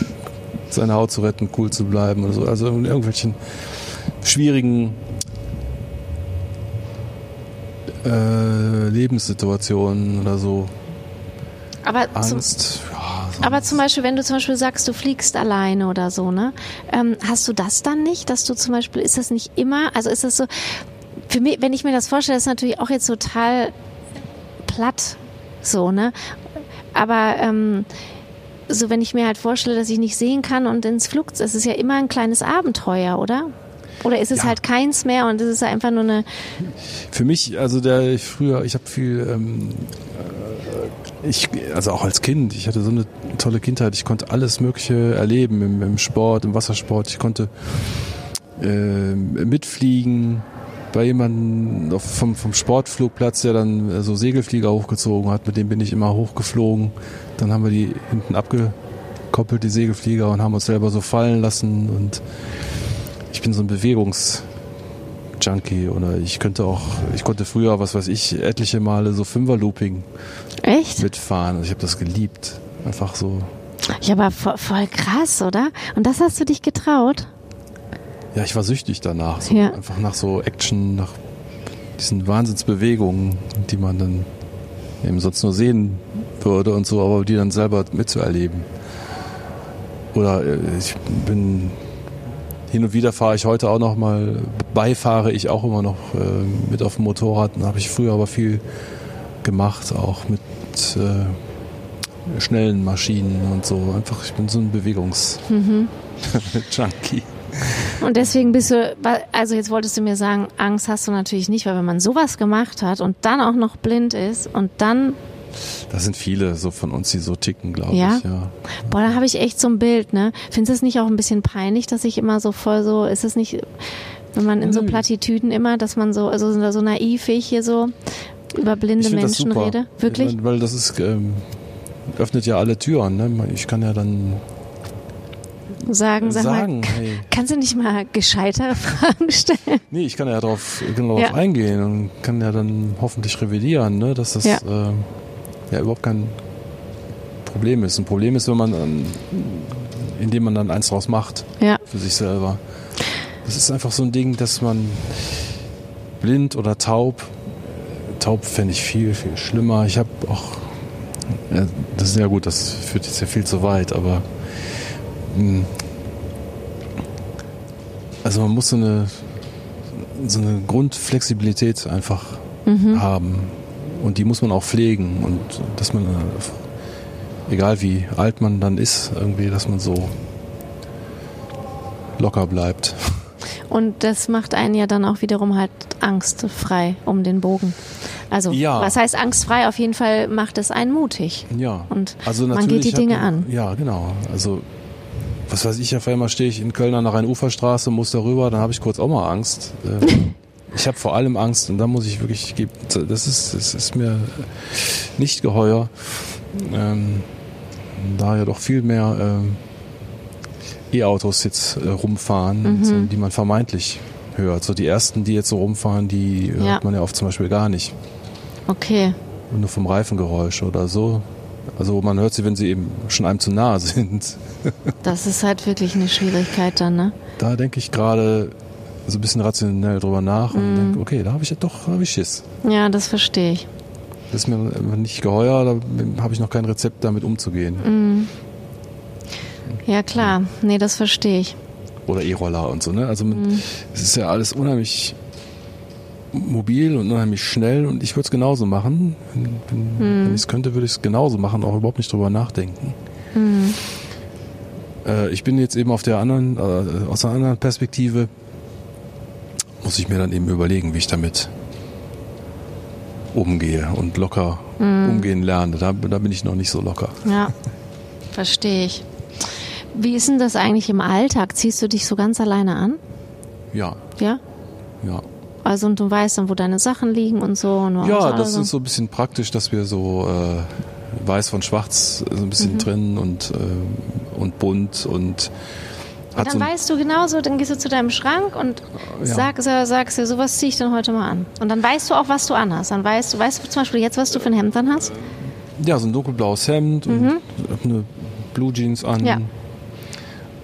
seine Haut zu retten, cool zu bleiben oder so. Also in irgendwelchen schwierigen äh, Lebenssituationen oder so. Aber Angst. Aber zum Beispiel, wenn du zum Beispiel sagst, du fliegst alleine oder so, ne? Ähm, hast du das dann nicht, dass du zum Beispiel, ist das nicht immer, also ist das so, für mich, wenn ich mir das vorstelle, ist natürlich auch jetzt total platt, so, ne? Aber ähm, so, wenn ich mir halt vorstelle, dass ich nicht sehen kann und ins Flug, das ist ja immer ein kleines Abenteuer, oder? Oder ist es Ja. halt keins mehr und es ist einfach nur eine, Für mich, also der ich früher, ich habe viel, ähm, äh, ich, also auch als Kind, ich hatte so eine tolle Kindheit, ich konnte alles Mögliche erleben im, im Sport, im Wassersport, ich konnte ähm, mitfliegen. Bei jemandem vom, vom Sportflugplatz, der dann äh, so Segelflieger hochgezogen hat, mit dem bin ich immer hochgeflogen. Dann haben wir die hinten abgekoppelt, die Segelflieger, und haben uns selber so fallen lassen. Und ich bin so ein Bewegungs- Junkie oder ich könnte auch, ich konnte früher, was weiß ich, etliche Male so Fünfer-Looping echt? mitfahren. Also ich habe das geliebt. Einfach so. Ja, aber voll, voll krass, oder? Und das hast du dich getraut? Ja, ich war süchtig danach. So Ja. Einfach nach so Action, nach diesen Wahnsinnsbewegungen, die man dann eben sonst nur sehen würde und so, aber die dann selber mitzuerleben. Oder äh, ich bin hin und wieder fahre ich heute auch noch mal, beifahre ich auch immer noch äh, mit auf dem Motorrad. Da habe ich früher aber viel gemacht, auch mit äh, schnellen Maschinen und so. Einfach, ich bin so ein Bewegungs-Junkie. Und deswegen bist du, also jetzt wolltest du mir sagen, Angst hast du natürlich nicht, weil wenn man sowas gemacht hat und dann auch noch blind ist und dann, Das sind viele so von uns, die so ticken, glaube Ja? ich. Ja. boah, da habe ich echt so ein Bild, ne? Findest du es nicht auch ein bisschen peinlich, dass ich immer so voll so, ist es nicht, wenn man in so. Plattitüden immer, dass man so, also so naiv wie ich hier so über blinde Ich Menschen rede? Wirklich? Weil, weil das ist, ähm, öffnet ja alle Türen. Ne? Ich kann ja dann sagen, sag sagen, mal, hey, kannst du nicht mal gescheitere Fragen stellen? nee, ich kann ja darauf genau Ja. eingehen und kann ja dann hoffentlich revidieren, ne? dass das Ja. äh, ja überhaupt kein Problem ist. Ein Problem ist, wenn man dann, indem man dann eins draus macht Ja. für sich selber. Das ist einfach so ein Ding, dass man blind oder taub, taub fände ich viel, viel schlimmer. Ich habe auch, ja, das ist ja gut, das führt jetzt ja viel zu weit, aber mh, also man muss so eine, so eine Grundflexibilität einfach haben und die muss man auch pflegen und dass man, äh, egal wie alt man dann ist, irgendwie, dass man so locker bleibt. Und das macht einen ja dann auch wiederum halt angstfrei um den Bogen. Also, Ja. was heißt angstfrei? Auf jeden Fall macht es einen mutig. Ja. Und also man geht die hat Dinge an. Ja, genau. Also was weiß ich, auf einmal stehe ich in Köln an der Rhein-Ufer-Straße, muss darüber, dann habe ich kurz auch mal Angst. Äh, ich habe vor allem Angst und da muss ich wirklich, das ist, das ist mir nicht geheuer. Ähm, da ja doch viel mehr ähm, E-Autos jetzt äh, rumfahren, Mhm. so, die man vermeintlich hört. So die ersten, die jetzt so rumfahren, die Ja. hört man ja oft zum Beispiel gar nicht. Okay. Nur vom Reifengeräusch oder so. Also man hört sie, wenn sie eben schon einem zu nah sind. Das ist halt wirklich eine Schwierigkeit dann, ne? Da denke ich gerade so ein bisschen rationell drüber nach und Mhm. denke, okay, da habe ich ja doch hab ich Schiss. Ja, das verstehe ich. Das ist mir nicht geheuer, da habe ich noch kein Rezept damit umzugehen. Mhm. Ja, klar. Nee, das verstehe ich. Oder E-Roller und so, ne? Also man- Mhm. es ist ja alles unheimlich mobil und unheimlich schnell und ich würde es genauso machen. Wenn, wenn, Mhm. ich es könnte, würde ich es genauso machen, auch überhaupt nicht drüber nachdenken. Mhm. Äh, ich bin jetzt eben auf der anderen, äh, aus einer anderen Perspektive, muss ich mir dann eben überlegen, wie ich damit umgehe und locker Mhm. umgehen lerne. Da, da bin ich noch nicht so locker. Ja, verstehe ich. Wie ist denn das eigentlich im Alltag? Ziehst du dich so ganz alleine an? Ja, Ja? ja. Also und du weißt dann, wo deine Sachen liegen und so. Und Ja, das ist so ein bisschen praktisch, dass wir so äh, weiß von schwarz so ein bisschen Mhm. drin und, äh, und bunt und Und dann so weißt du genauso, dann gehst du zu deinem Schrank und Ja. sag, sag, sagst dir, sowas ziehe ich dann heute mal an. Und dann weißt du auch, was du anhast. Dann weißt du, weißt du zum Beispiel jetzt, was du für ein Hemd dann hast? ja, so ein dunkelblaues Hemd und hab eine Blue Jeans an. Mhm. Ja.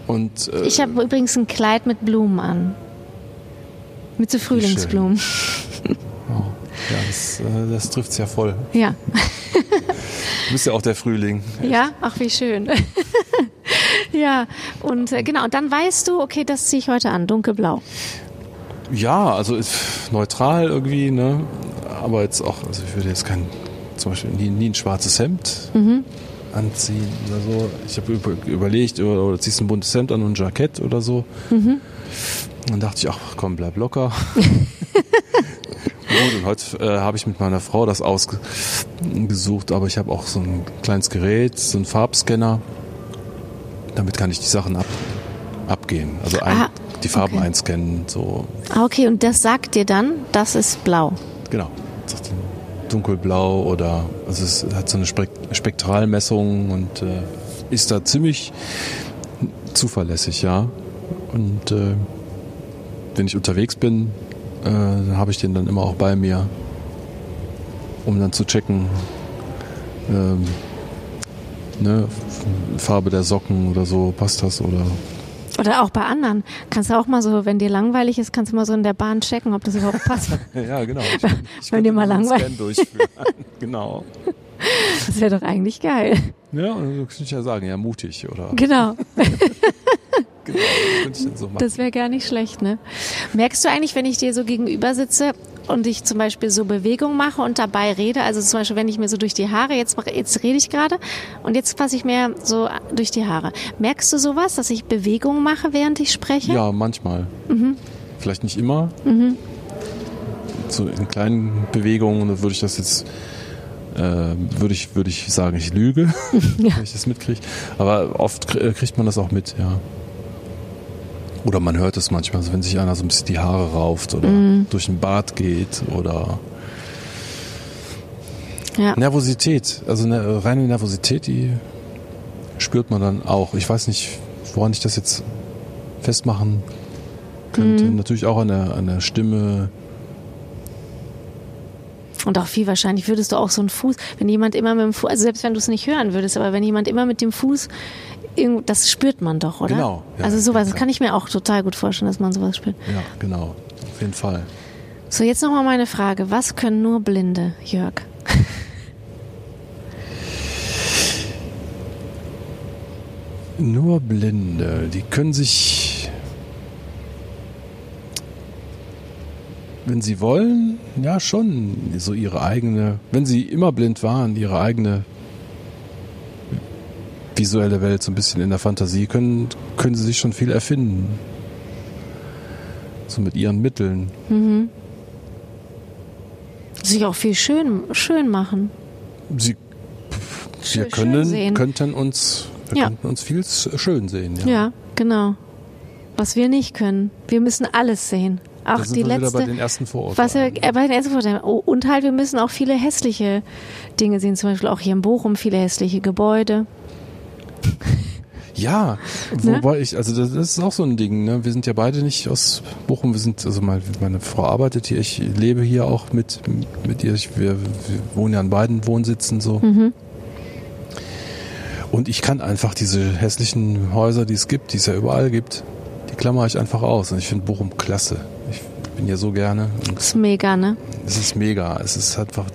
Und äh, Ich habe übrigens ein Kleid mit Blumen an. Mit so Frühlingsblumen. oh, ja, das, äh, das trifft's ja voll. Ja. Du bist ja auch der Frühling. Ja, ach wie schön. ja, und äh, genau, und dann weißt du, okay, das ziehe ich heute an, dunkelblau. Ja, also ist neutral irgendwie, ne? Aber jetzt auch, also ich würde jetzt kein, zum Beispiel nie, nie ein schwarzes Hemd Mhm. anziehen oder so. Ich habe über, überlegt, oder, oder ziehst ein buntes Hemd an und ein Jackett oder so. Mhm. Dann dachte ich, ach komm, bleib locker. Gut, und heute äh, habe ich mit meiner Frau das ausgesucht, aber ich habe auch so ein kleines Gerät, so einen Farbscanner. Damit kann ich die Sachen ab, abgehen. Also ein, Ah, die Farben okay. einscannen, so Ah, okay, und das sagt dir dann, das ist blau. Genau. Dunkelblau oder also es hat so eine Spek Spektralmessung und äh, ist da ziemlich zuverlässig, ja. Und äh, wenn ich unterwegs bin, äh, habe ich den dann immer auch bei mir, um dann zu checken, ähm, ne, Farbe der Socken oder so, passt das oder Oder auch bei anderen. Kannst du auch mal so, wenn dir langweilig ist, kannst du mal so in der Bahn checken, ob das überhaupt passt. ja, genau. Ich, ich Wenn dir mal langweilig- durchführen. genau. Das wäre doch eigentlich geil. Ja, also könnte ich ja sagen, ja, mutig oder Genau, genau, das so das wäre gar nicht schlecht, ne? Merkst du eigentlich, wenn ich dir so gegenüber sitze und ich zum Beispiel so Bewegung mache und dabei rede, also zum Beispiel, wenn ich mir so durch die Haare, jetzt, mache, jetzt rede ich gerade und jetzt fasse ich mir so durch die Haare. Merkst du sowas, dass ich Bewegung mache, während ich spreche? Ja, manchmal. Mhm. Vielleicht nicht immer. So in kleinen Bewegungen würde ich das jetzt, äh, würde ich, würde ich sagen, ich lüge, wenn ich das mitkriege. Aber oft äh, kriegt man das auch mit, ja. Oder man hört es manchmal, also wenn sich einer so ein bisschen die Haare rauft oder Mhm. durch den Bart geht oder Ja. Nervosität, also eine reine Nervosität, die spürt man dann auch. Ich weiß nicht, woran ich das jetzt festmachen könnte. Mhm. Natürlich auch an der, an der Stimme. Und auch viel wahrscheinlich würdest du auch so einen Fuß, wenn jemand immer mit dem Fuß, also selbst wenn du es nicht hören würdest, aber wenn jemand immer mit dem Fuß, das spürt man doch, oder? Genau, ja, also sowas, das kann ich mir auch total gut vorstellen, dass man sowas spürt. Ja, genau. Auf jeden Fall. So, jetzt nochmal meine Frage. Was können nur Blinde, Jörg? Nur Blinde, die können sich, wenn sie wollen, ja schon so ihre eigene, wenn sie immer blind waren, ihre eigene visuelle Welt so ein bisschen in der Fantasie, können, können sie sich schon viel erfinden. So mit ihren Mitteln. Sich auch viel schön, schön machen. Sie, wir können, könnten uns Wir Ja. könnten uns viel schön sehen. Ja. Ja, genau. Was wir nicht können. Wir müssen alles sehen. Auch da sind die wir letzte. bei den ersten Vorurteilen. Was wir, äh, bei den ersten Vorurteilen. Oh, und halt, wir müssen auch viele hässliche Dinge sehen. Zum Beispiel auch hier in Bochum viele hässliche Gebäude. Ja, Ne? wobei ich, also das, ist auch so ein Ding, ne? Wir sind ja beide nicht aus Bochum, wir sind, also meine Frau arbeitet hier, ich lebe hier auch mit, mit ihr, ich, wir, wir wohnen ja an beiden Wohnsitzen so. Mhm. Und ich kann einfach diese hässlichen Häuser, die es gibt, die es ja überall gibt, die klammer ich einfach aus. Und ich finde Bochum klasse. Bin hier so gerne und Das ist mega, ne? es ist mega. Es ist einfach.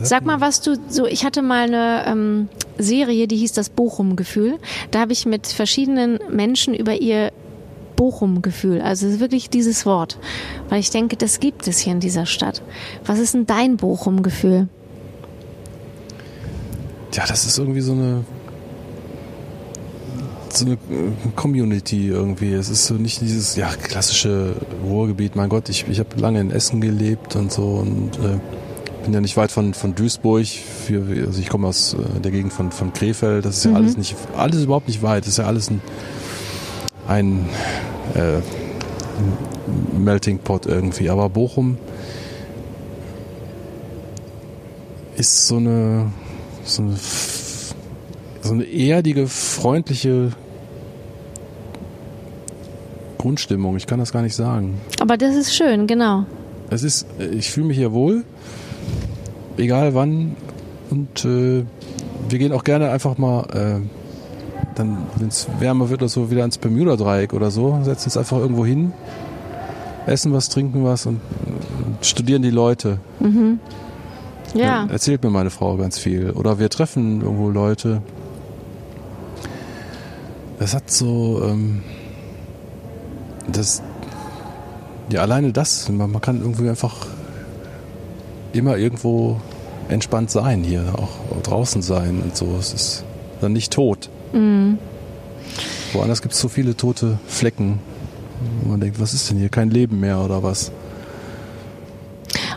Sag mal, was du so, ich hatte mal eine ähm, Serie, die hieß das Bochum-Gefühl. Da habe ich mit verschiedenen Menschen über ihr Bochum-Gefühl, also es ist wirklich dieses Wort, weil ich denke, das gibt es hier in dieser Stadt. Was ist denn dein Bochum-Gefühl? Ja, das ist irgendwie so eine so eine äh, Community irgendwie. Es ist so nicht dieses ja klassische Ruhrgebiet. Mein Gott, ich, ich habe lange in Essen gelebt und so und äh, bin ja nicht weit von von Duisburg. Für, also ich komme aus äh, der Gegend von von Krefeld. Das ist ja alles nicht alles überhaupt nicht weit. Das ist ja alles ein ein äh, Melting Pot irgendwie. Aber Bochum ist so eine so eine, so eine erdige, freundliche Grundstimmung. Ich kann das gar nicht sagen. Aber das ist schön, genau. Es ist, ich fühle mich hier wohl, egal wann. Und äh, wir gehen auch gerne einfach mal, äh, dann, wenn es wärmer wird oder so, wieder ins Bermuda-Dreieck oder so, setzen uns einfach irgendwo hin, essen was, trinken was und, und studieren die Leute. Ja. Erzählt mir meine Frau ganz viel. Oder wir treffen irgendwo Leute. Das hat so, ähm, das, ja, alleine das, man, man kann irgendwie einfach immer irgendwo entspannt sein hier, auch draußen sein und so. Es ist dann nicht tot. Woanders gibt es so viele tote Flecken. Wo man denkt, was ist denn hier? Kein Leben mehr oder was?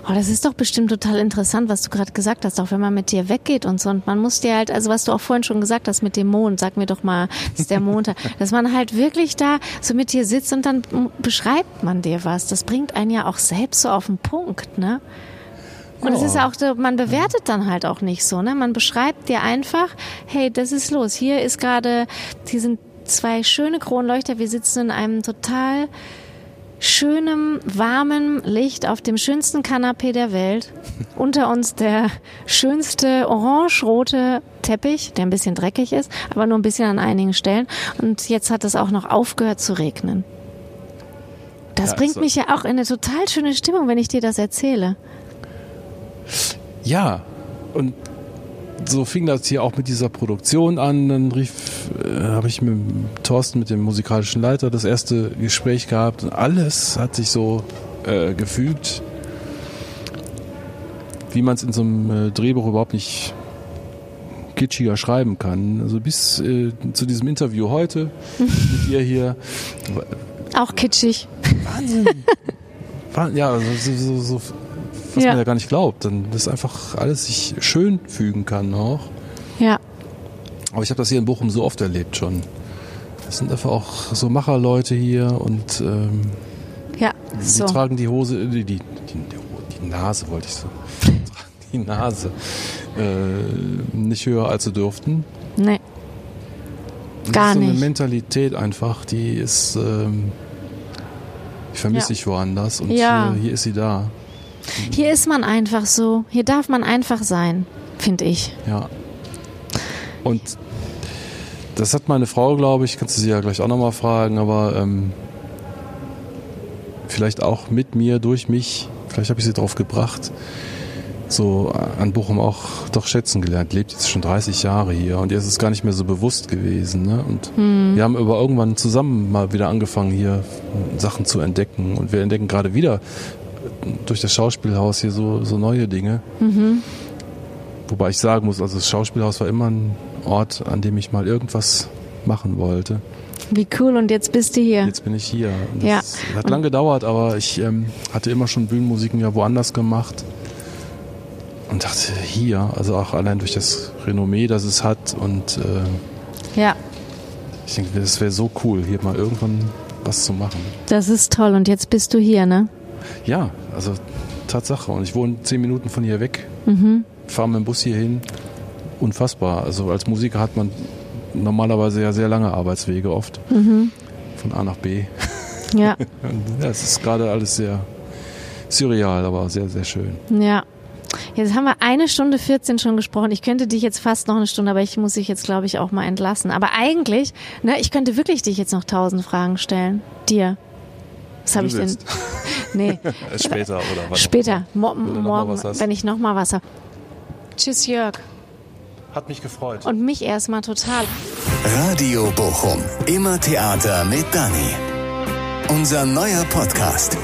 Oh, das ist doch bestimmt total interessant, was du gerade gesagt hast, auch wenn man mit dir weggeht und so. Und man muss dir halt, also was du auch vorhin schon gesagt hast mit dem Mond, sag mir doch mal, ist der Mond, da, dass man halt wirklich da so mit dir sitzt und dann beschreibt man dir was. Das bringt einen ja auch selbst so auf den Punkt, ne? Und es Ja. ist auch so, man bewertet dann halt auch nicht so, ne? Man beschreibt dir einfach, hey, das ist los. Hier ist gerade, hier sind zwei schöne Kronleuchter. Wir sitzen in einem total schönem, warmem Licht auf dem schönsten Kanapee der Welt. Unter uns der schönste orange-rote Teppich, der ein bisschen dreckig ist, aber nur ein bisschen an einigen Stellen. Und jetzt hat es auch noch aufgehört zu regnen. Das Ja, bringt so- mich ja auch in eine total schöne Stimmung, wenn ich dir das erzähle. Ja, und so fing das hier auch mit dieser Produktion an. Dann rief, äh, habe ich mit Thorsten, mit dem musikalischen Leiter, das erste Gespräch gehabt und alles hat sich so äh, gefügt, wie man es in so einem äh, Drehbuch überhaupt nicht kitschiger schreiben kann. Also bis äh, zu diesem Interview heute mit ihr hier. Auch kitschig. War- Ja, so, so, so, was Ja. man ja gar nicht glaubt. Dann, dass einfach alles sich schön fügen kann auch. Ja. Aber ich habe das hier in Bochum so oft erlebt schon. Das sind einfach auch so Macherleute hier und ähm, Ja. die So. tragen die Hose, die, die, die, die Nase wollte ich so. tragen die Nase äh, nicht höher als sie dürften. Nee. Das Gar ist so nicht. eine Mentalität einfach, die ist, ähm, ich vermisse Ja. ich woanders und Ja. hier, hier ist sie da. Hier ist man einfach so. Hier darf man einfach sein, finde ich. Ja. Und das hat meine Frau, glaube ich, kannst du sie ja gleich auch nochmal fragen, aber ähm, vielleicht auch mit mir, durch mich, vielleicht habe ich sie drauf gebracht, so an Bochum auch doch schätzen gelernt. Lebt jetzt schon 30 Jahre hier und ihr ist es gar nicht mehr so bewusst gewesen. Ne? Und wir haben aber irgendwann zusammen mal wieder angefangen, hier Sachen zu entdecken. Und wir entdecken gerade wieder durch das Schauspielhaus hier so, so neue Dinge. Wobei ich sagen muss, also das Schauspielhaus war immer ein Ort, an dem ich mal irgendwas machen wollte. Wie cool und jetzt bist du hier. Jetzt bin ich hier. Und Ja. Das hat lang gedauert, aber ich ähm, hatte immer schon Bühnenmusiken ja woanders gemacht. Und dachte, hier, also auch allein durch das Renommee, das es hat und äh, Ja. Ich denke, das wäre so cool, hier mal irgendwann was zu machen. Das ist toll und jetzt bist du hier, ne? Ja, also Tatsache. Und ich wohne zehn Minuten von hier weg, Mhm. fahre mit dem Bus hier hin. Unfassbar. Also als Musiker hat man normalerweise ja sehr lange Arbeitswege oft. Mhm. Von A nach B. Ja, es ist gerade alles sehr surreal, aber sehr, sehr schön. ja. Jetzt haben wir eine Stunde 14 schon gesprochen. Ich könnte dich jetzt fast noch eine Stunde, aber ich muss dich jetzt, glaube ich, auch mal entlassen. Aber eigentlich, ne, ich könnte wirklich dich jetzt noch tausend Fragen stellen. Dir. Was habe ich denn? Nee, Äh, Später oder was? später. Mo morgen, wenn ich noch mal was habe. Tschüss, Jörg. Hat mich gefreut. Und mich erstmal total. Radio Bochum. Immer Theater mit Dani. Unser neuer Podcast.